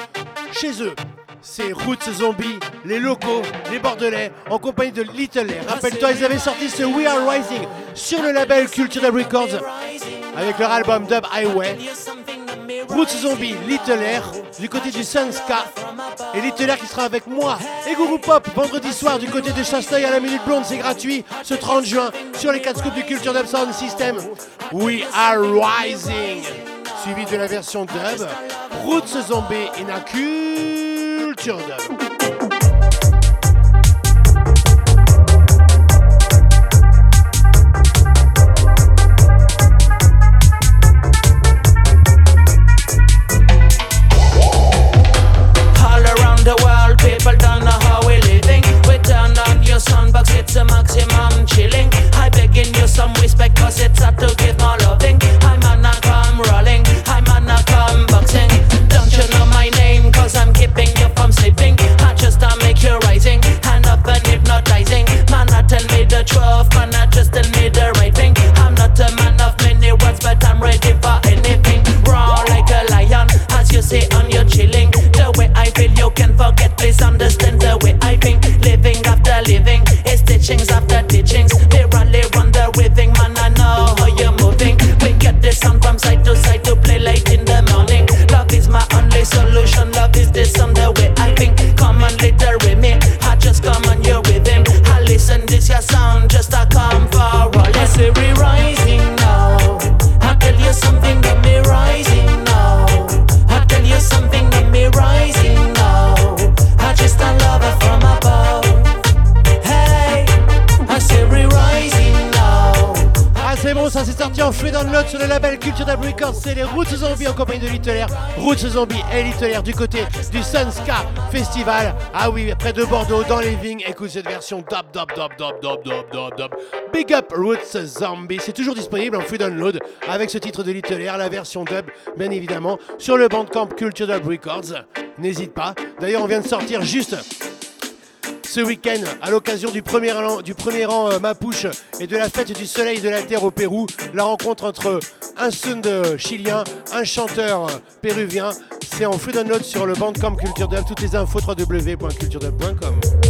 chez eux. C'est Roots Zombie, les locaux, les Bordelais, en compagnie de Little Air. Rappelle-toi, ils avaient sorti ce We Are Rising sur le label Culture Dub Records avec leur album Dub Highway. Roots Zombie, Little Air, du côté du Sunska. Et Little Air qui sera avec moi et Guru Pop vendredi soir du côté de Chasteuil à la Minute Blonde. C'est gratuit ce 30 juin sur les 4 scoops du Culture Dub Sound System. We are rising. Suivi de la version dub. Roots Zombie in a Culture Dub. Cause it's hard to give more loving. I'm gonna come rolling, I'm gonna come boxing. Don't you know my name, cause I'm keeping you from sleeping. I just make you rising, and up and hypnotizing. Man, I tell me the truth, man, I just tell me the right thing. I'm not a man of many words, but I'm ready for anything. Raw like a lion, as you say on your chilling. The way I feel, you can forget. Please understand the way I think. Living after living, it's teachings after teachings. retrouver dans sur le label Culture Dab Records, c'est les Roots Zombies en compagnie de Littler. Roots Zombies et Littler du côté du Sunska Festival. Ah oui, près de Bordeaux, dans les vignes. Écoute cette version dab, dab, dab, dab, dab, dab, dab, dab. Big Up Roots Zombie. C'est toujours disponible en free download avec ce titre de Littler, la version dub, bien évidemment, sur le bandcamp Culture Dub Records. N'hésite pas. D'ailleurs, on vient de sortir juste ce week-end à l'occasion du premier du premier rang euh, Mapuche et de la fête du soleil de la terre au Pérou. La rencontre entre un sound chilien, un chanteur euh, péruvien. C'est en free download sur le bandcamp Culture Dub. Toutes les infos www.culturedub.com.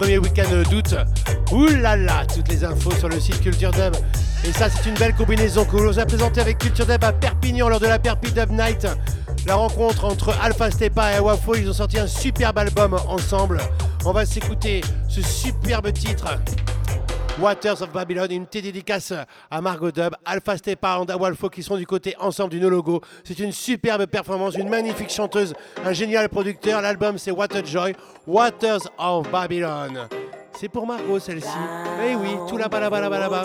premier week-end d'août. Là, toutes les infos sur le site Culture Dub. Et ça, c'est une belle combinaison que l'on vous a présentée avec Culture Dub à Perpignan lors de la Perpi Dub Night. La rencontre entre Alpha Stepa et Wafo, ils ont sorti un superbe album ensemble. On va s'écouter ce superbe titre. Waters of Babylon, une petite à Margot Dub, Alpha Stepa Walfo qui sont du côté ensemble du No Logo. C'est une superbe performance, une magnifique chanteuse, un génial producteur. L'album c'est a Joy, Waters of Babylon. C'est pour Margot celle-ci. Eh oui, tout là-bas, là-bas, là-bas, là-bas.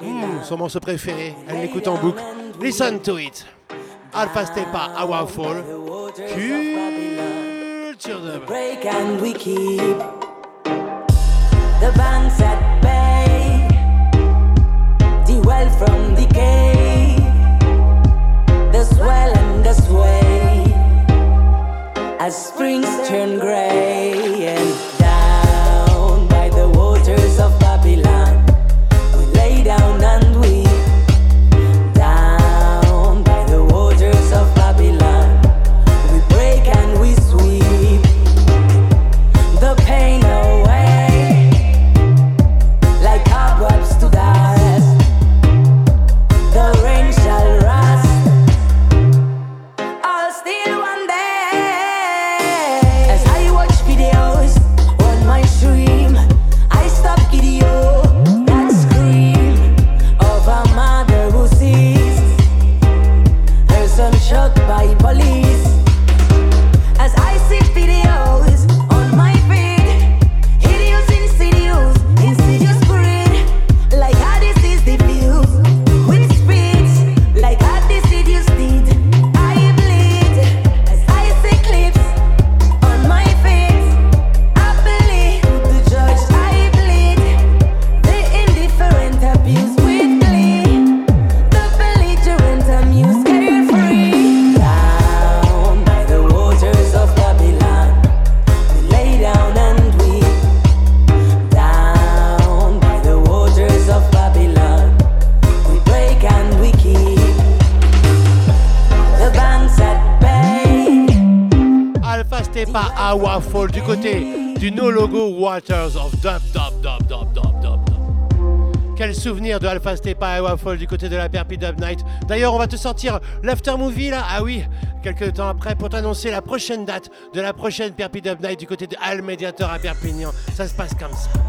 Hmm, son morceau préféré. Elle l'écoute en boucle. Listen to it. Alpha Stepa, Our Fall. Culture Dub. break and we bay, well from decay, the swell and the sway, as springs turn gray Alpha Stepa et Fall du côté de la Perpi Dub Night. D'ailleurs, on va te sortir l'after movie là. Ah oui, quelques temps après pour t'annoncer la prochaine date de la prochaine Perpi Dub Night du côté de Al Mediator à Perpignan. Ça se passe comme ça.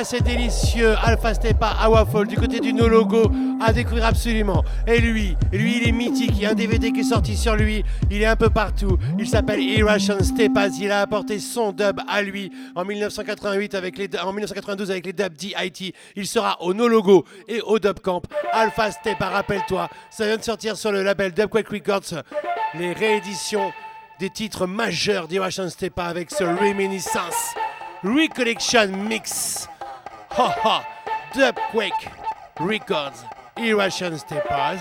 Ah, c'est délicieux. Alpha Stepa à Waffle du côté du No Logo à découvrir absolument. Et lui, lui, il est mythique. Il y a un DVD qui est sorti sur lui. Il est un peu partout. Il s'appelle Irration Stepas. Il a apporté son dub à lui en 1988 avec les, en 1992 avec les dubs DIT. Il sera au No Logo et au Dub Camp. Alpha Stepa, rappelle-toi, ça vient de sortir sur le label Dubquake Records. Les rééditions des titres majeurs d'Irration Stepa avec ce Reminiscence Recollection Mix. Ha ha! Dubquake Records, Irration Stepas,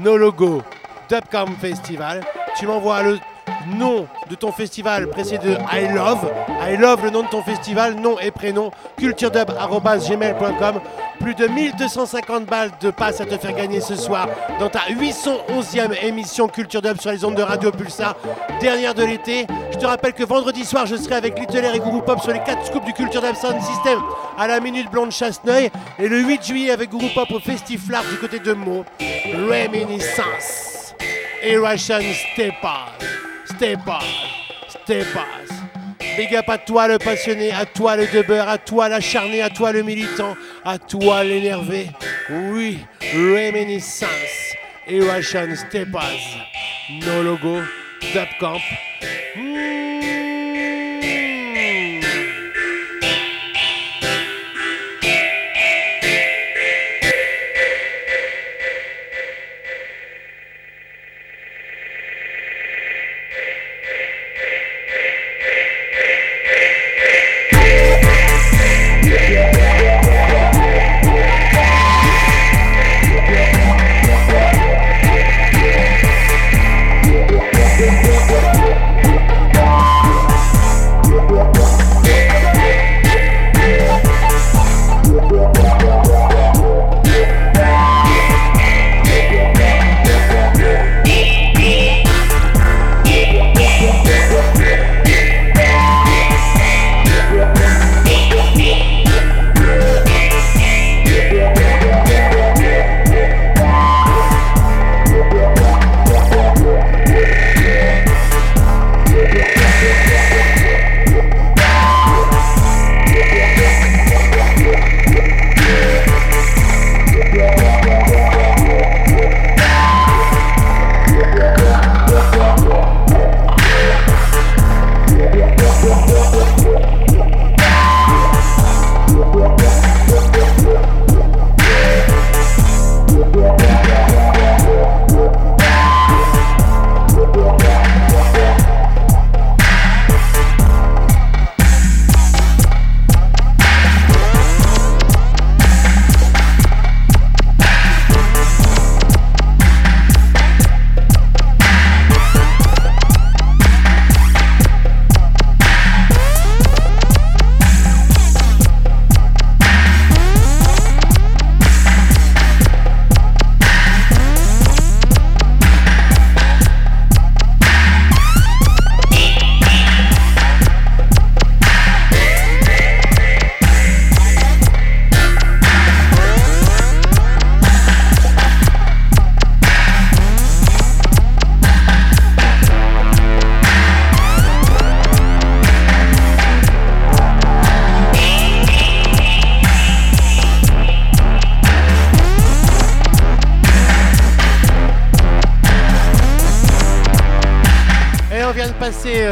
No Logo, Dubcamp Festival. Tu m'envoies le nom de festival précédé de I Love. I Love, le nom de ton festival, nom et prénom, culturedub.gmail.com. Plus de 1250 balles de passes à te faire gagner ce soir dans ta 811e émission Culture Dub sur les ondes de Radio Pulsar, dernière de l'été. Je te rappelle que vendredi soir, je serai avec Little et Guru Pop sur les 4 scoops du Culture Dub Sound System à la Minute Blonde Chasseneuil. Et le 8 juillet avec Guru Pop au Festiflard du côté de Meaux. Reminiscence. Russian Stepas. Stepas. Stepas. Big up à toi le passionné, à toi le debeur, à toi l'acharné, à toi le militant, à toi l'énervé. Oui, Reminiscence. Russian Stepas. No logo. Dub.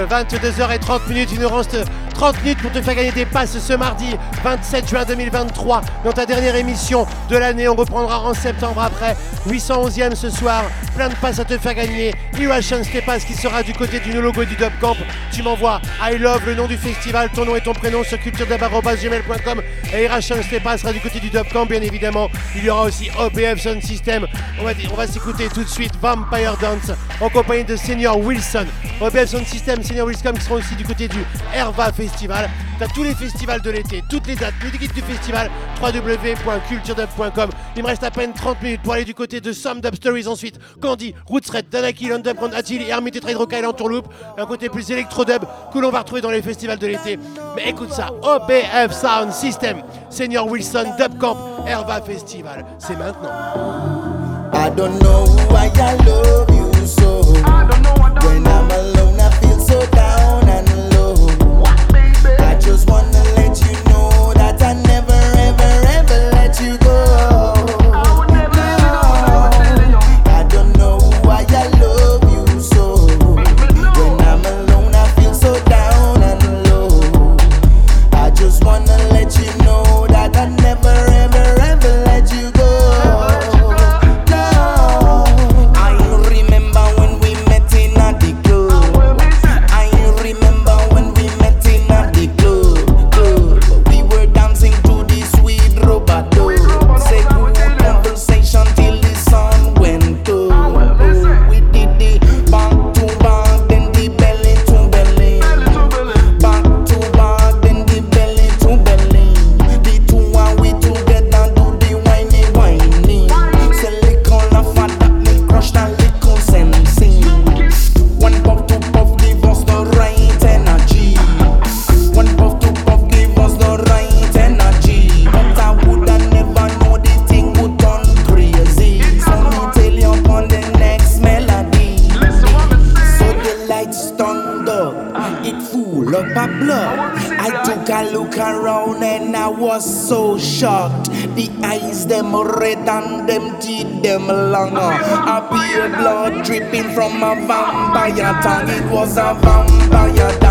22h30 minutes. Il nous reste 30 minutes pour te faire gagner des passes ce mardi 27 juin 2023 dans ta dernière émission de l'année. On reprendra en septembre après 811e ce soir. Plein de passes à te faire gagner. Irration Stepas qui sera du côté du logo du Dub Camp. Tu m'envoies I love le nom du festival, ton nom et ton prénom sur culturedub.gmail.com et Irration Stepas sera du côté du Dub Camp bien évidemment. Il y aura aussi OBF Sound System. On va, on va s'écouter tout de suite Vampire Dance en compagnie de Senior Wilson. OBF Sound System, Senior Wilson qui seront aussi du côté du Herva Festival. T'as tous les festivals de l'été, toutes les dates, le guide du festival, www.culturedub.com. Il me reste à peine 30 minutes pour aller du côté de Some Dub Stories ensuite. Candy, Roots Red, Danaki, Underground, Attili, Hermit et Trade Rock Island Tourloop. Un côté plus électro-dub que l'on va retrouver dans les festivals de l'été. Mais écoute ça, OBF Sound System, Senior Wilson, Dub Camp, Herva Festival. C'est maintenant. I don't know why I love you so. When I'm alone, I feel so down. I you know shocked. The eyes them red and them teeth them longer. A pure blood dripping from a vampire tongue. It was a vampire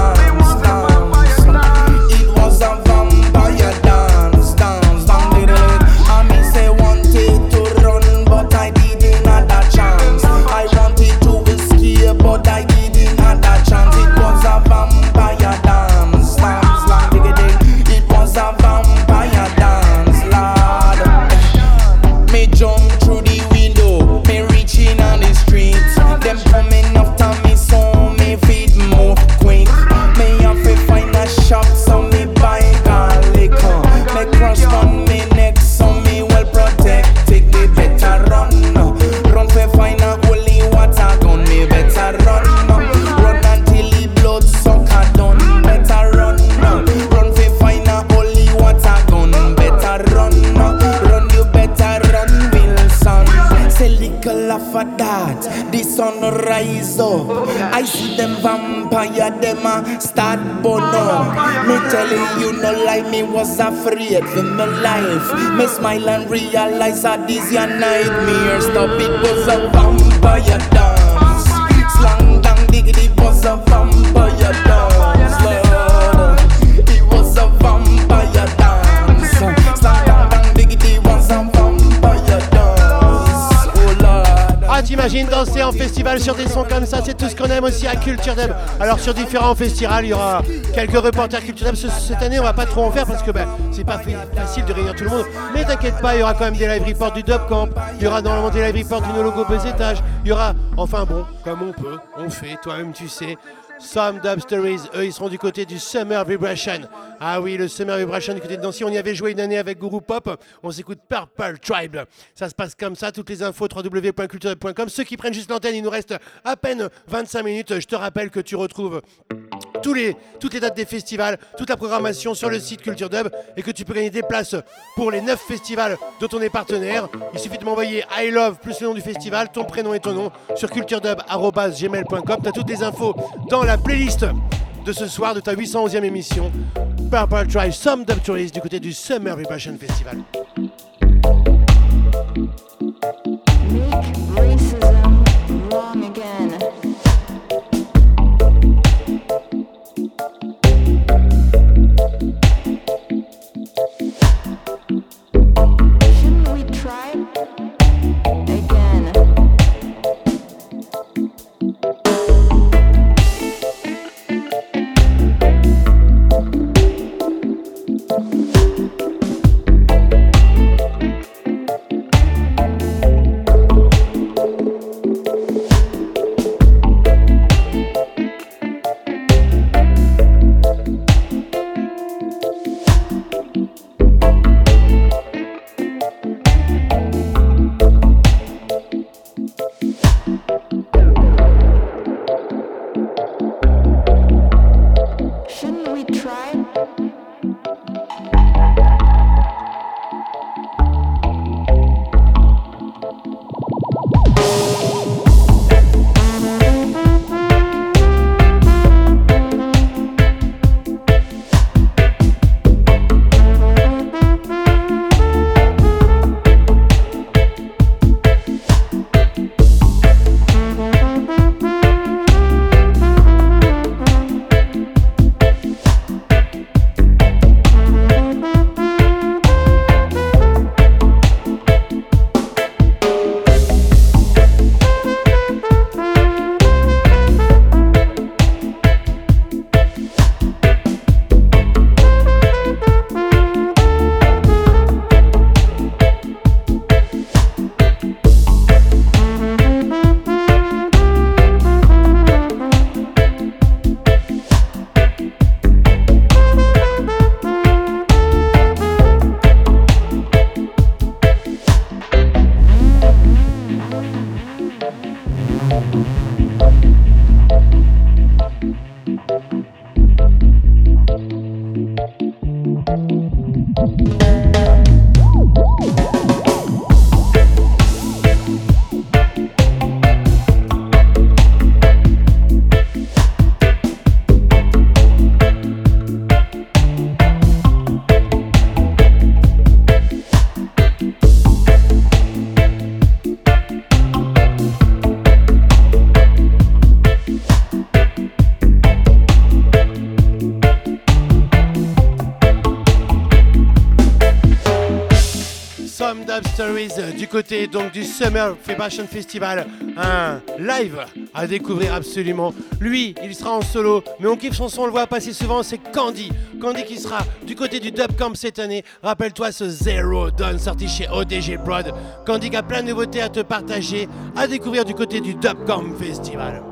vampire, them a start up. Me telling you no lie, me was afraid for my life. Me smile and realize that this your nightmare. Stop it was a vampire dance. Slang dang diggity was a vampire T'imagines danser en festival sur des sons comme ça, c'est tout ce qu'on aime aussi à Culture Dub. Alors, sur différents festivals, il y aura quelques reporters Culture Dub. Ce- Cette année, on va pas trop en faire parce que ben, c'est pas fa- facile de réunir tout le monde. Mais t'inquiète pas, il y aura quand même des live reports du Dub Camp. Il y aura normalement des live reports du No Logo Buzz. Il y aura, enfin bon, comme on peut, on fait, toi-même tu sais. Some Dub Stories, eux, ils seront du côté du Summer Vibration. Ah oui, le Summer Vibration du côté de Nancy. On y avait joué une année avec Guru Pop. On s'écoute Purple Tribe. Ça se passe comme ça. Toutes les infos www.culture.com. Ceux qui prennent juste l'antenne, il nous reste à peine 25 minutes. Je te rappelle que tu retrouves toutes les dates des festivals, toute la programmation sur le site Culture Dub et que tu peux gagner des places pour les 9 festivals dont on est partenaire. Il suffit de m'envoyer I love plus le nom du festival, ton prénom et ton nom sur culturedub.gmail.com. Tu as toutes les infos dans la playlist de ce soir de ta 811e émission. Purple Drive Some Dub Tourist du côté du Summer Vibration Festival. Música côté donc du Summer Fashion Festival, un live à découvrir absolument. Lui, il sera en solo, mais on kiffe son son, on le voit passer souvent, c'est Candy. Candy qui sera du côté du Dub Camp cette année. Rappelle-toi ce Zero Dawn sorti chez ODG Prod. Candy qui a plein de nouveautés à te partager, à découvrir du côté du Dub Camp Festival.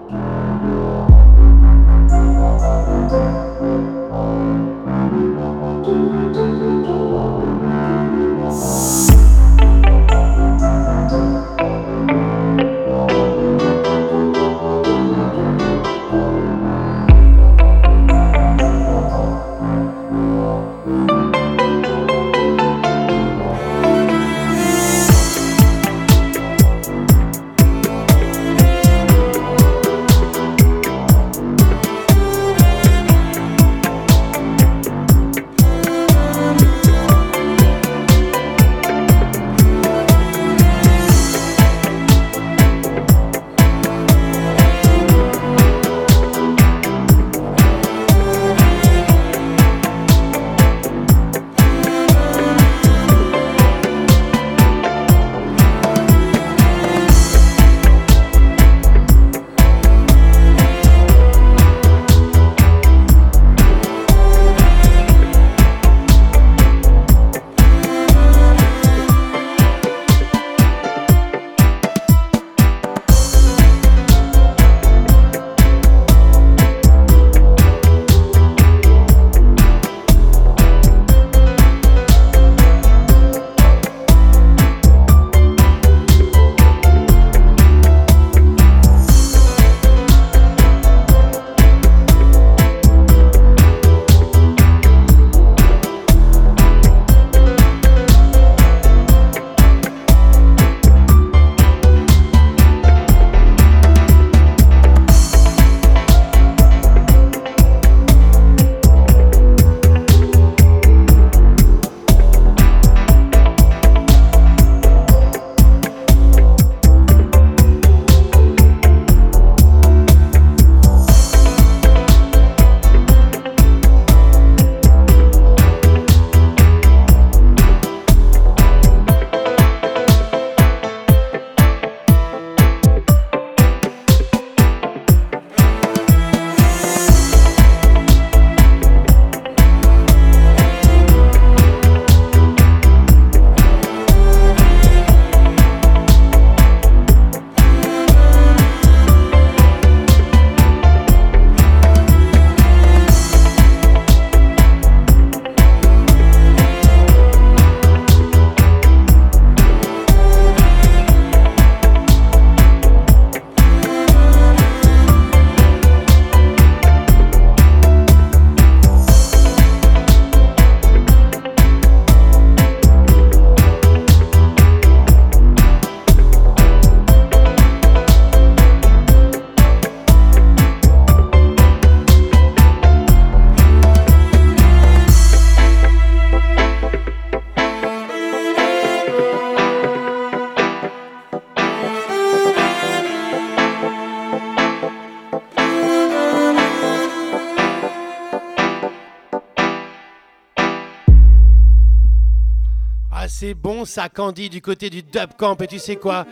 C'est bon ça, Candy, du côté du Dub Camp. Et tu sais quoi?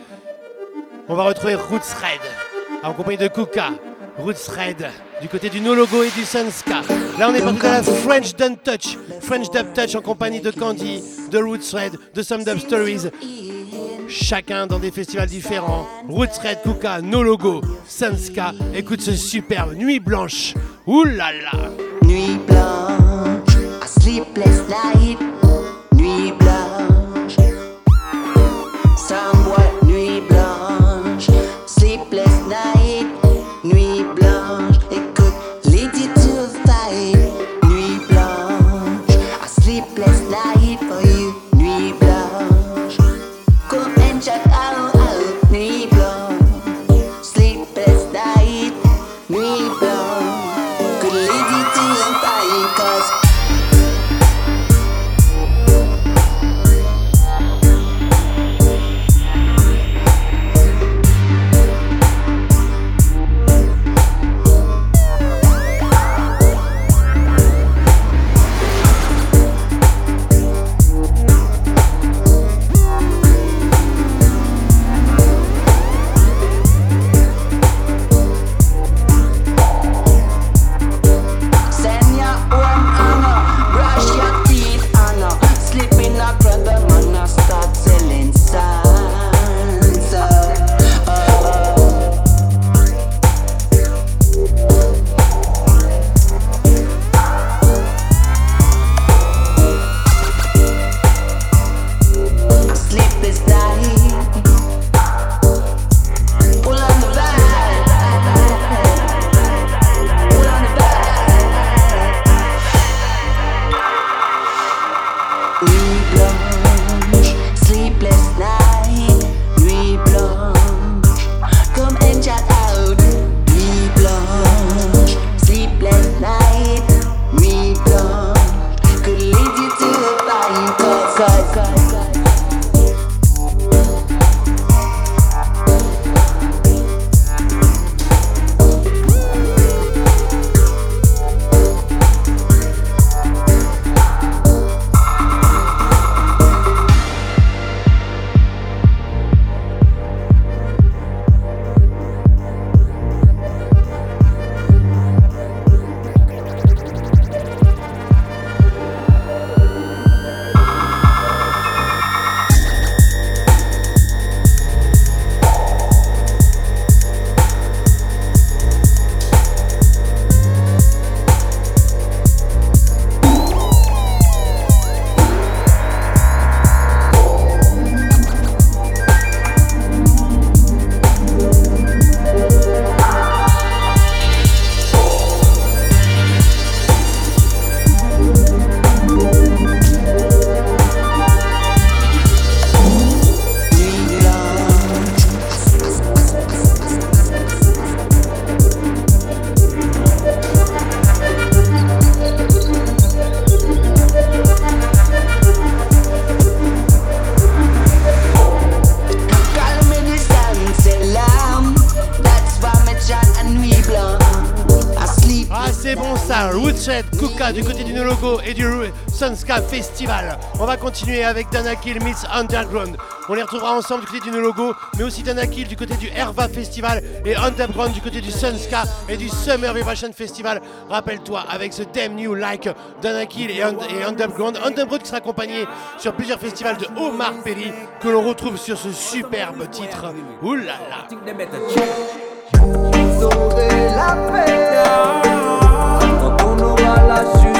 On va retrouver Roots Red, en compagnie de Kuka. Roots Red, du côté du No Logo et du Sunska. Là, on est parti dans la French Dub Touch. French Dub Touch en compagnie de Candy, de Roots Red, de Some Dub Stories. Chacun dans des festivals différents. Roots Red, Kuka, No Logo, Sunska. Écoute ce superbe Nuit Blanche. Ouh là là Nuit blanche, sleepless night. Sunska Festival. On va continuer avec Dana Kill Meets Underground. On les retrouvera ensemble du côté du Logo, mais aussi Dana Kill du côté du Herva Festival et Underground du côté du Sunska et du Summer Vibration Festival. Rappelle-toi, avec ce Damn New Like, Dana Kill et, et Underground. Underground qui sera accompagné sur plusieurs festivals de Omar Perry que l'on retrouve sur ce superbe titre. Ouh là là. Sauver la paix quand on aura la justice.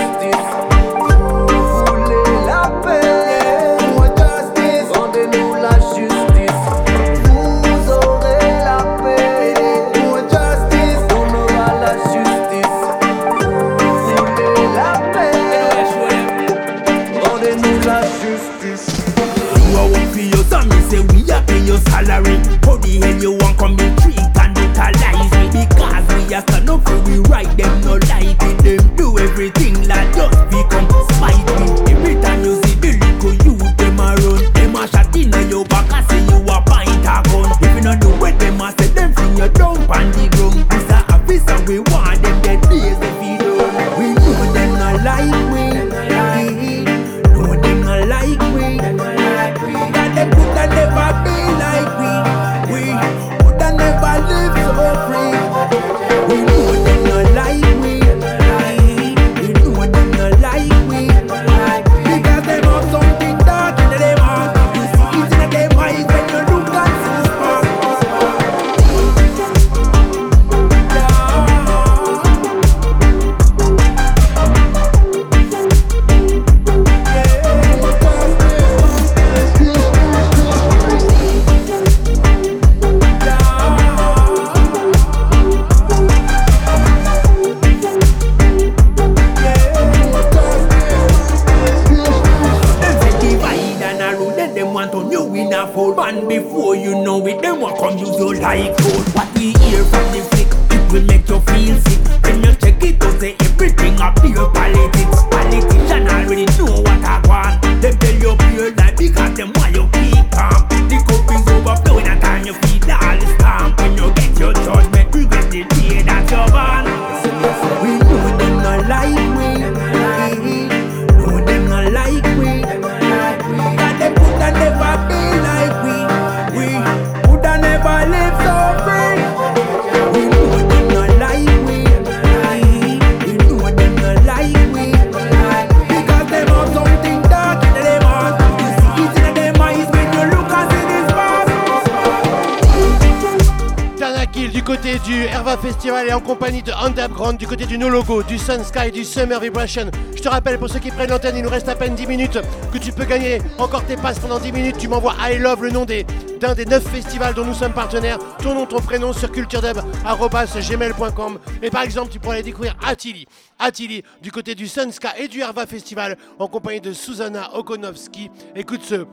Du No Logo, du Sun Sky, du Summer Vibration. Je te rappelle pour ceux qui prennent l'antenne, il nous reste à peine 10 minutes que tu peux gagner encore tes passes pendant 10 minutes. Tu m'envoies I Love le nom d'un des 9 festivals dont nous sommes partenaires. Ton nom, ton prénom sur culturedub.gmail.com Et par exemple, tu pourrais aller découvrir Attili. Attili du côté du Sun Sky et du Herva Festival en compagnie de Susanna Okonovski. Écoute ce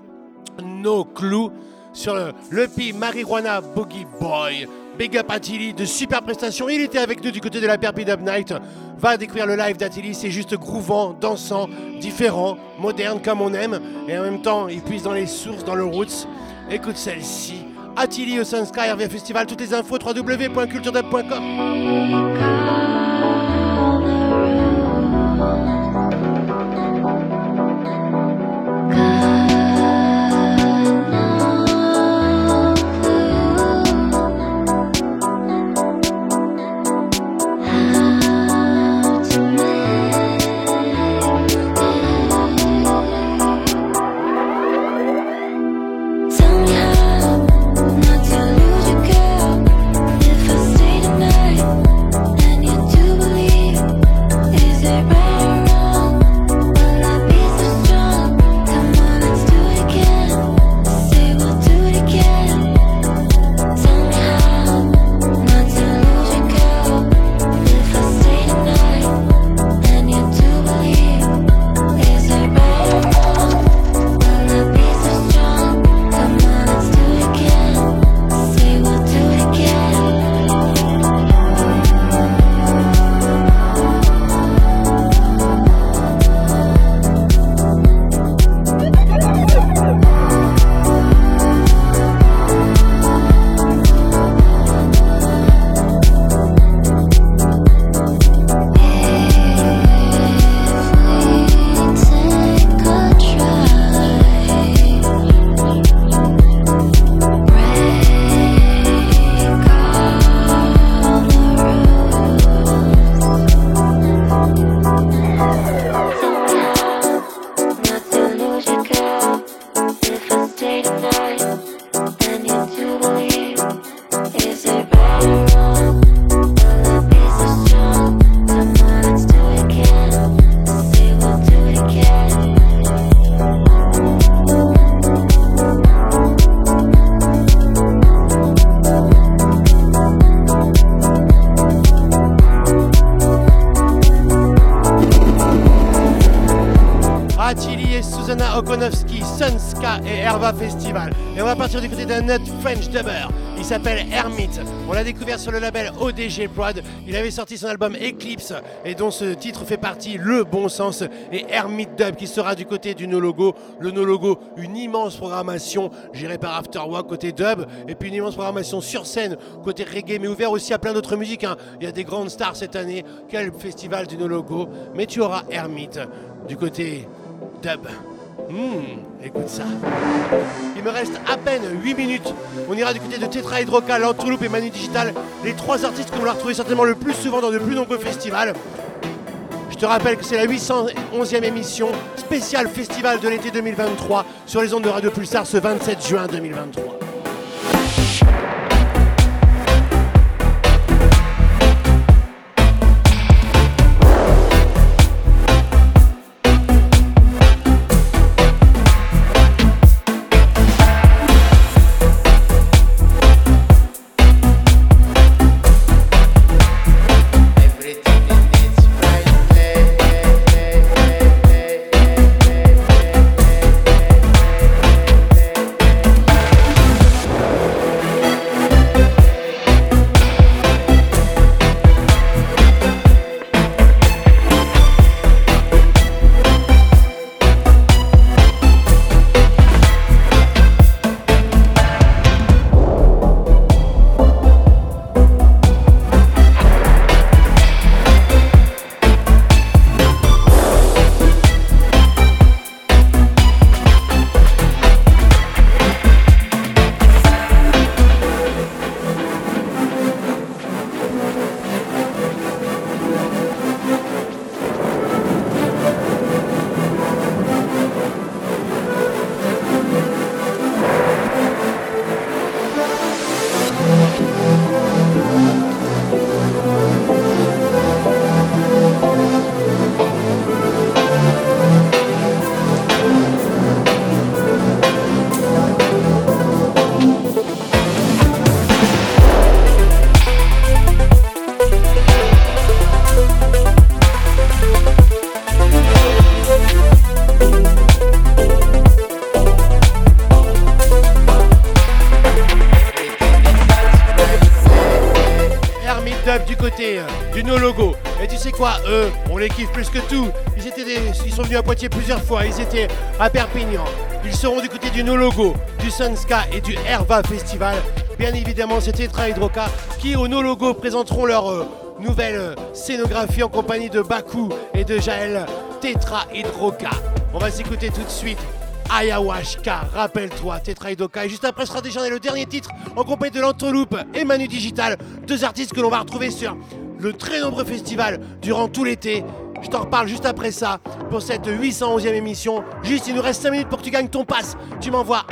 No Clue sur le, le Marijuana Boogie Boy. Big up Attili, de super prestations. Il était avec nous du côté de la Perpid Up Night. Va découvrir le live d'Attili, c'est juste groovant, dansant, différent, moderne comme on aime. Et en même temps, il puise dans les sources, dans le roots. Écoute celle-ci. Attili au Sun Sky RV Festival. Toutes les infos www.culturedub.com. sur le label ODG Prod. Il avait sorti son album Eclipse et dont ce titre fait partie, Le Bon Sens et Hermit Dub qui sera du côté du No Logo. Le No Logo, une immense programmation gérée par Afterwork côté dub et puis une immense programmation sur scène côté reggae mais ouvert aussi à plein d'autres musiques. hein. Il y a des grandes stars cette année. Quel festival du No Logo. Mais tu auras Hermit du côté dub. Hmm, écoute ça. Il me reste à peine 8 minutes. On ira du côté de Tetra Hydroca, L'Entourloupe et Manu Digital, les trois artistes qu'on va retrouver certainement le plus souvent dans de plus nombreux festivals. Je te rappelle que c'est la 811e émission spéciale festival de l'été 2023 sur les ondes de Radio Pulsar ce 27 juin 2023. Ils étaient à Perpignan. Ils seront du côté du No Logo, du Sunska et du Herva Festival. Bien évidemment, c'est Tetra Hydroca qui, au No Logo, présenteront leur euh, nouvelle euh, scénographie en compagnie de Baku et de Jaël Tetra Hydroca. On va s'écouter tout de suite Ayahuasca, rappelle-toi, Tetra Hydroca. Et juste après sera déjà le dernier titre en compagnie de l'Entoloupe et Manu Digital, deux artistes que l'on va retrouver sur le très nombreux festival durant tout l'été. Je t'en reparle juste après ça pour cette 811e émission. Juste, il nous reste 5 minutes pour que tu gagnes ton pass. Tu m'envoies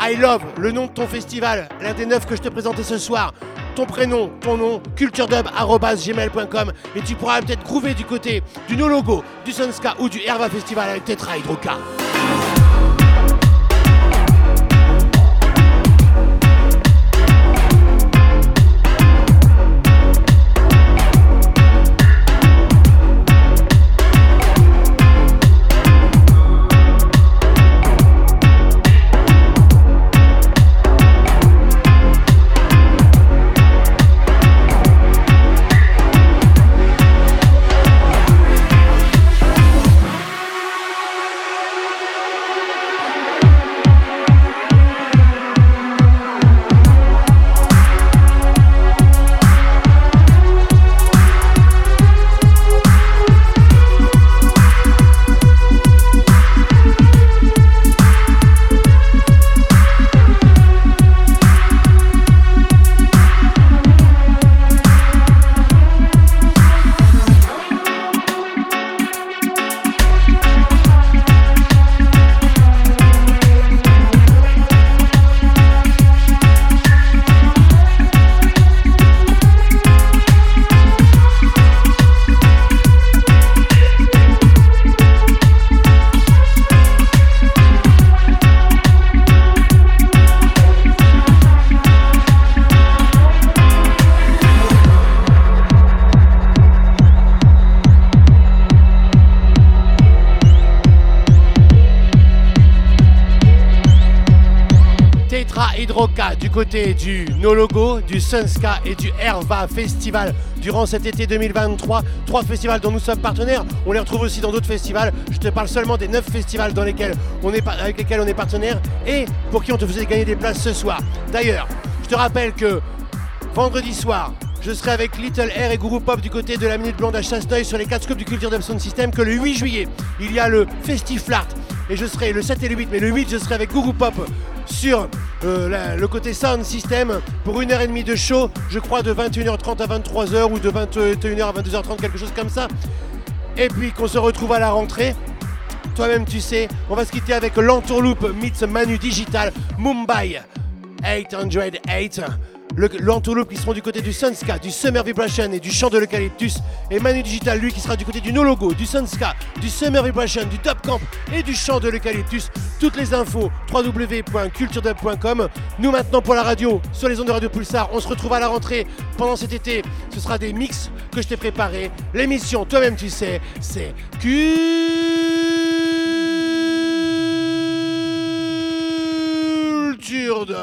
I Love, le nom de ton festival, l'un des neuf que je te présentais ce soir. Ton prénom, ton nom, culturedub.gmail.com et tu pourras peut-être trouver du côté du No Logo, du Sunska ou du Herva Festival avec Tetra Hydroca. Du côté du No Logo, du Sunska et du Herva Festival durant cet été 2023. Trois festivals dont nous sommes partenaires. On les retrouve aussi dans d'autres festivals. Je te parle seulement des neuf festivals dans lesquels on est, avec lesquels on est partenaire et pour qui on te faisait gagner des places ce soir. D'ailleurs, je te rappelle que vendredi soir, je serai avec Little Air et Guru Pop du côté de la Minute Blonde à Chasseneuil sur les 4 scopes du Culture Dub Sound System que le 8 juillet, il y a le Festiflart et je serai le 7 et le 8, mais le 8 je serai avec Guru Pop sur euh, le côté Sound System pour une heure et demie de show, je crois de 21h30 à 23h ou de 21h à 22h30, quelque chose comme ça. Et puis qu'on se retrouve à la rentrée. Toi-même tu sais, on va se quitter avec l'entourloupe meets Manu Digital Mumbai 808. Le- L'entourloupe qui seront du côté du Sunska, du Summer Vibration et du chant de l'eucalyptus. Et Manu Digital, lui, qui sera du côté du No Logo, du Sunska, du Summer Vibration, du Top Camp et du chant de l'eucalyptus. Toutes les infos www.culturedub.com. Nous maintenant pour la radio, sur les ondes de Radio Pulsar, on se retrouve à la rentrée pendant cet été. Ce sera des mix que je t'ai préparés. L'émission, toi-même tu sais, c'est Culture Dub.